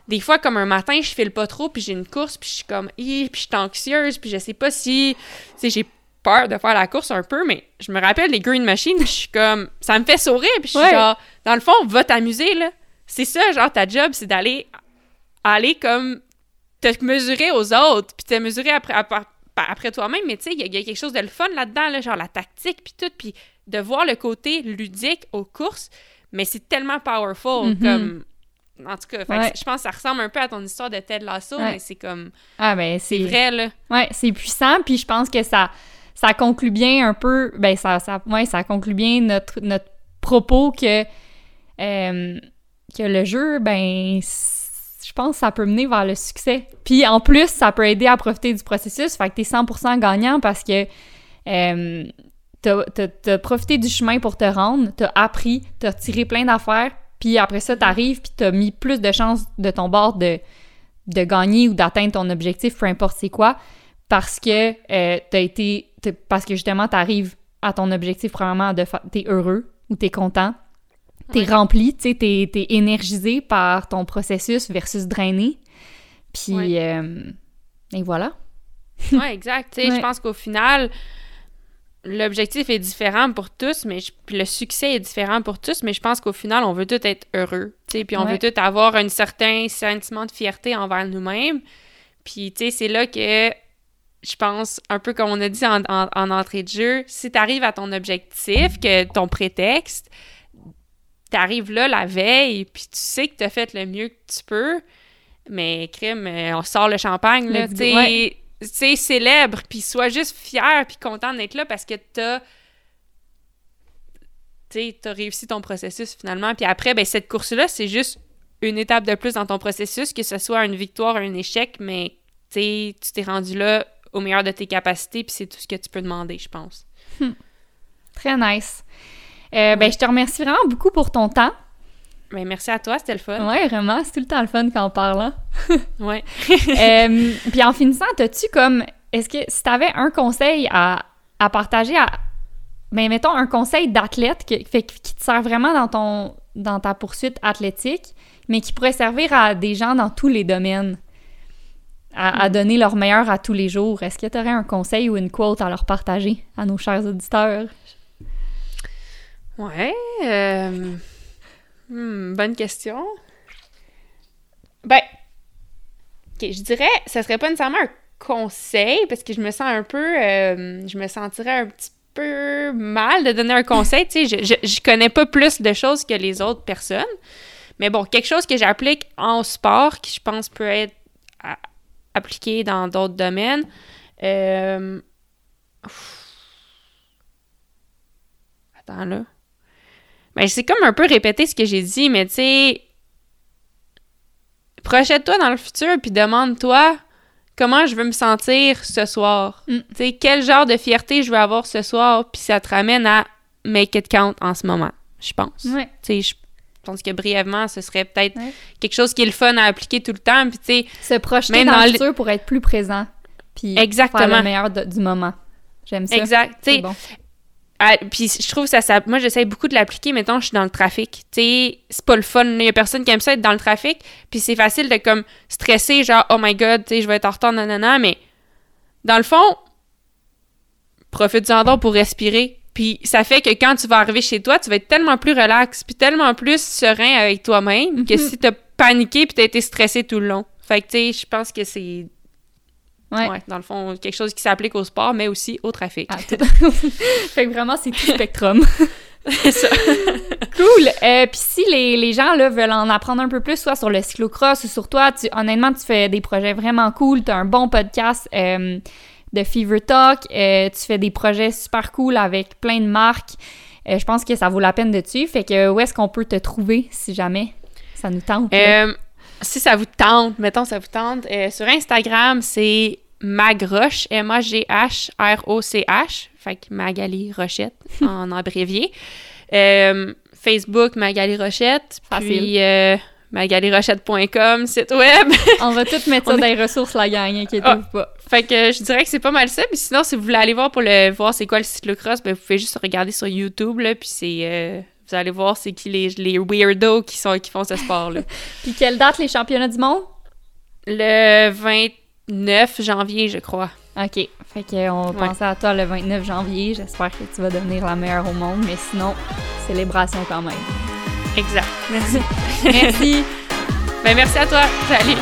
des fois comme un matin je file pas trop puis j'ai une course puis je suis comme Hi, puis je suis anxieuse puis je sais pas si tu sais j'ai peur de faire la course un peu mais je me rappelle des green machines je suis comme ça me fait sourire puis je suis Ouais. genre dans le fond va t'amuser là c'est ça genre ta job c'est d'aller aller comme te mesurer aux autres puis te mesurer après après, après toi-même mais tu sais il y, a- il y a quelque chose de le fun là-dedans là, genre la tactique puis tout puis de voir le côté ludique aux courses mais c'est tellement powerful Mhm. comme en tout cas Ouais. je pense que ça ressemble un peu à ton histoire de Ted Lasso Ouais. mais c'est comme Ah, ben, c'est c'est vrai là Ouais, c'est puissant, puis je pense que ça, ça conclut bien un peu, ben ça, ça, ouais, ça conclut bien notre, notre propos que, euh, que le jeu, ben, je pense que ça peut mener vers le succès. Puis en plus, ça peut aider à profiter du processus, fait que t'es 100% gagnant parce que euh, t'as, profité du chemin pour te rendre, t'as appris, t'as tiré plein d'affaires, puis après ça, t'arrives, puis t'as mis plus de chances de ton bord de, de gagner ou d'atteindre ton objectif, peu importe c'est quoi, parce que euh, t'as été, parce que justement t'arrives à ton objectif premièrement de t'es heureux ou t'es content, t'es Ouais. rempli, tu t'es, énergisé par ton processus versus drainé, puis Ouais. euh, et voilà. ouais exact Ouais. je pense qu'au final l'objectif est différent pour tous, mais je- le succès est différent pour tous, mais je pense qu'au final, on veut tous être heureux, puis on veut tous avoir un certain sentiment de fierté envers nous-mêmes. Puis, tu sais, c'est là que je pense, un peu comme on a dit en, en- en entrée de jeu, si tu arrives à ton objectif, que ton prétexte, tu arrives là la veille, puis tu sais que tu as fait le mieux que tu peux, mais crime, euh, on sort le champagne, là, tu sais, Ouais. célèbre, puis sois juste fier, puis content d'être là parce que t'as tu sais, t'as réussi ton processus finalement. Puis après, ben, cette course-là, c'est juste une étape de plus dans ton processus, que ce soit une victoire ou un échec, mais tu t'es rendu là au meilleur de tes capacités, puis c'est tout ce que tu peux demander, je pense. Très nice. Euh, Ben, je te remercie vraiment beaucoup pour ton temps. Ben, merci à toi, c'était le fun. Ouais, vraiment, c'est tout le temps le fun quand on parle. hein. Ouais. Euh, puis en finissant, t'as-tu comme. Est-ce que si t'avais un conseil à, à partager à. Ben, mettons un conseil d'athlète fait- qui te sert vraiment dans ton, dans ta poursuite athlétique, mais qui pourrait servir à des gens dans tous les domaines, à, donner leur meilleur à tous les jours. Est-ce que tu aurais un conseil ou une quote à leur partager à nos chers auditeurs? Ouais. euh, hmm, bonne question. Ben, ok, je dirais, ça serait pas nécessairement un conseil parce que je me sens un peu, euh, je me sentirais un petit peu mal de donner un conseil. Tu sais, je, je, je connais pas plus de choses que les autres personnes. Mais bon, quelque chose que j'applique en sport qui, je pense, peut être appliqué dans d'autres domaines. Euh... Attends là. Ben, c'est comme un peu répéter ce que j'ai dit, mais tu sais, projette-toi dans le futur puis demande-toi comment je veux me sentir ce soir. Mm. Tu sais, quel genre de fierté je veux avoir ce soir, puis ça te ramène à make it count en ce moment, je pense. Ouais. Tu sais, je pense que brièvement, ce serait peut-être Ouais. quelque chose qui est le fun à appliquer tout le temps, puis tu sais, Se projeter Même dans, dans le futur pour être plus présent. Puis Exactement. faire le meilleur de- du moment. J'aime ça. exact. Tu C'est sais, bon. Puis je trouve ça, ça moi j'essaie beaucoup de l'appliquer mettons je suis dans le trafic tu sais c'est pas le fun il y a personne qui aime ça être dans le trafic puis c'est facile de comme stresser genre oh my god tu sais je vais être en retard nanana mais dans le fond profite-en donc pour respirer puis ça fait que quand tu vas arriver chez toi tu vas être tellement plus relax puis tellement plus serein avec toi-même que Mhm. si t'as paniqué puis t'as été stressé tout le long fait que tu sais je pense que c'est Ouais. ouais, dans le fond quelque chose qui s'applique au sport mais aussi au trafic Ah, fait que vraiment, c'est tout spectrum. c'est ça Cool. Euh, Puis si les, les gens là, veulent en apprendre un peu plus, soit sur le cyclocross ou sur toi, tu, honnêtement, tu fais des projets vraiment cool. Tu as un bon podcast euh, de Fever Talk. euh, tu fais des projets super cool avec plein de marques. Euh, je pense que ça vaut la peine de suivre. Fait que où est-ce qu'on peut te trouver si jamais ça nous tente? Euh, si ça vous tente, mettons ça vous tente, euh, sur Instagram, c'est Magroche, M-A-G-H-R-O-C-H, fait que Magali Rochette en abrévié. Euh, Facebook, Magali Rochette, Facile. puis magalirochette.com, site web. On va tout mettre ça dans les ressources, la gang, inquiétez-vous pas. fait que je dirais que c'est pas mal ça. Puis sinon, si vous voulez aller voir pour le voir c'est quoi le cyclocross, ben vous pouvez juste regarder sur YouTube, là, puis c'est... euh, vous allez voir c'est qui les, les weirdos qui, sont, qui font ce sport-là. Puis quelle date les championnats du monde? Le 29 janvier, je crois. OK. Fait que on va Ouais. penser à toi le 29 janvier. J'espère que tu vas devenir la meilleure au monde. Mais sinon, célébration quand même. Exact. Merci. Merci. Ben, merci à toi. Salut.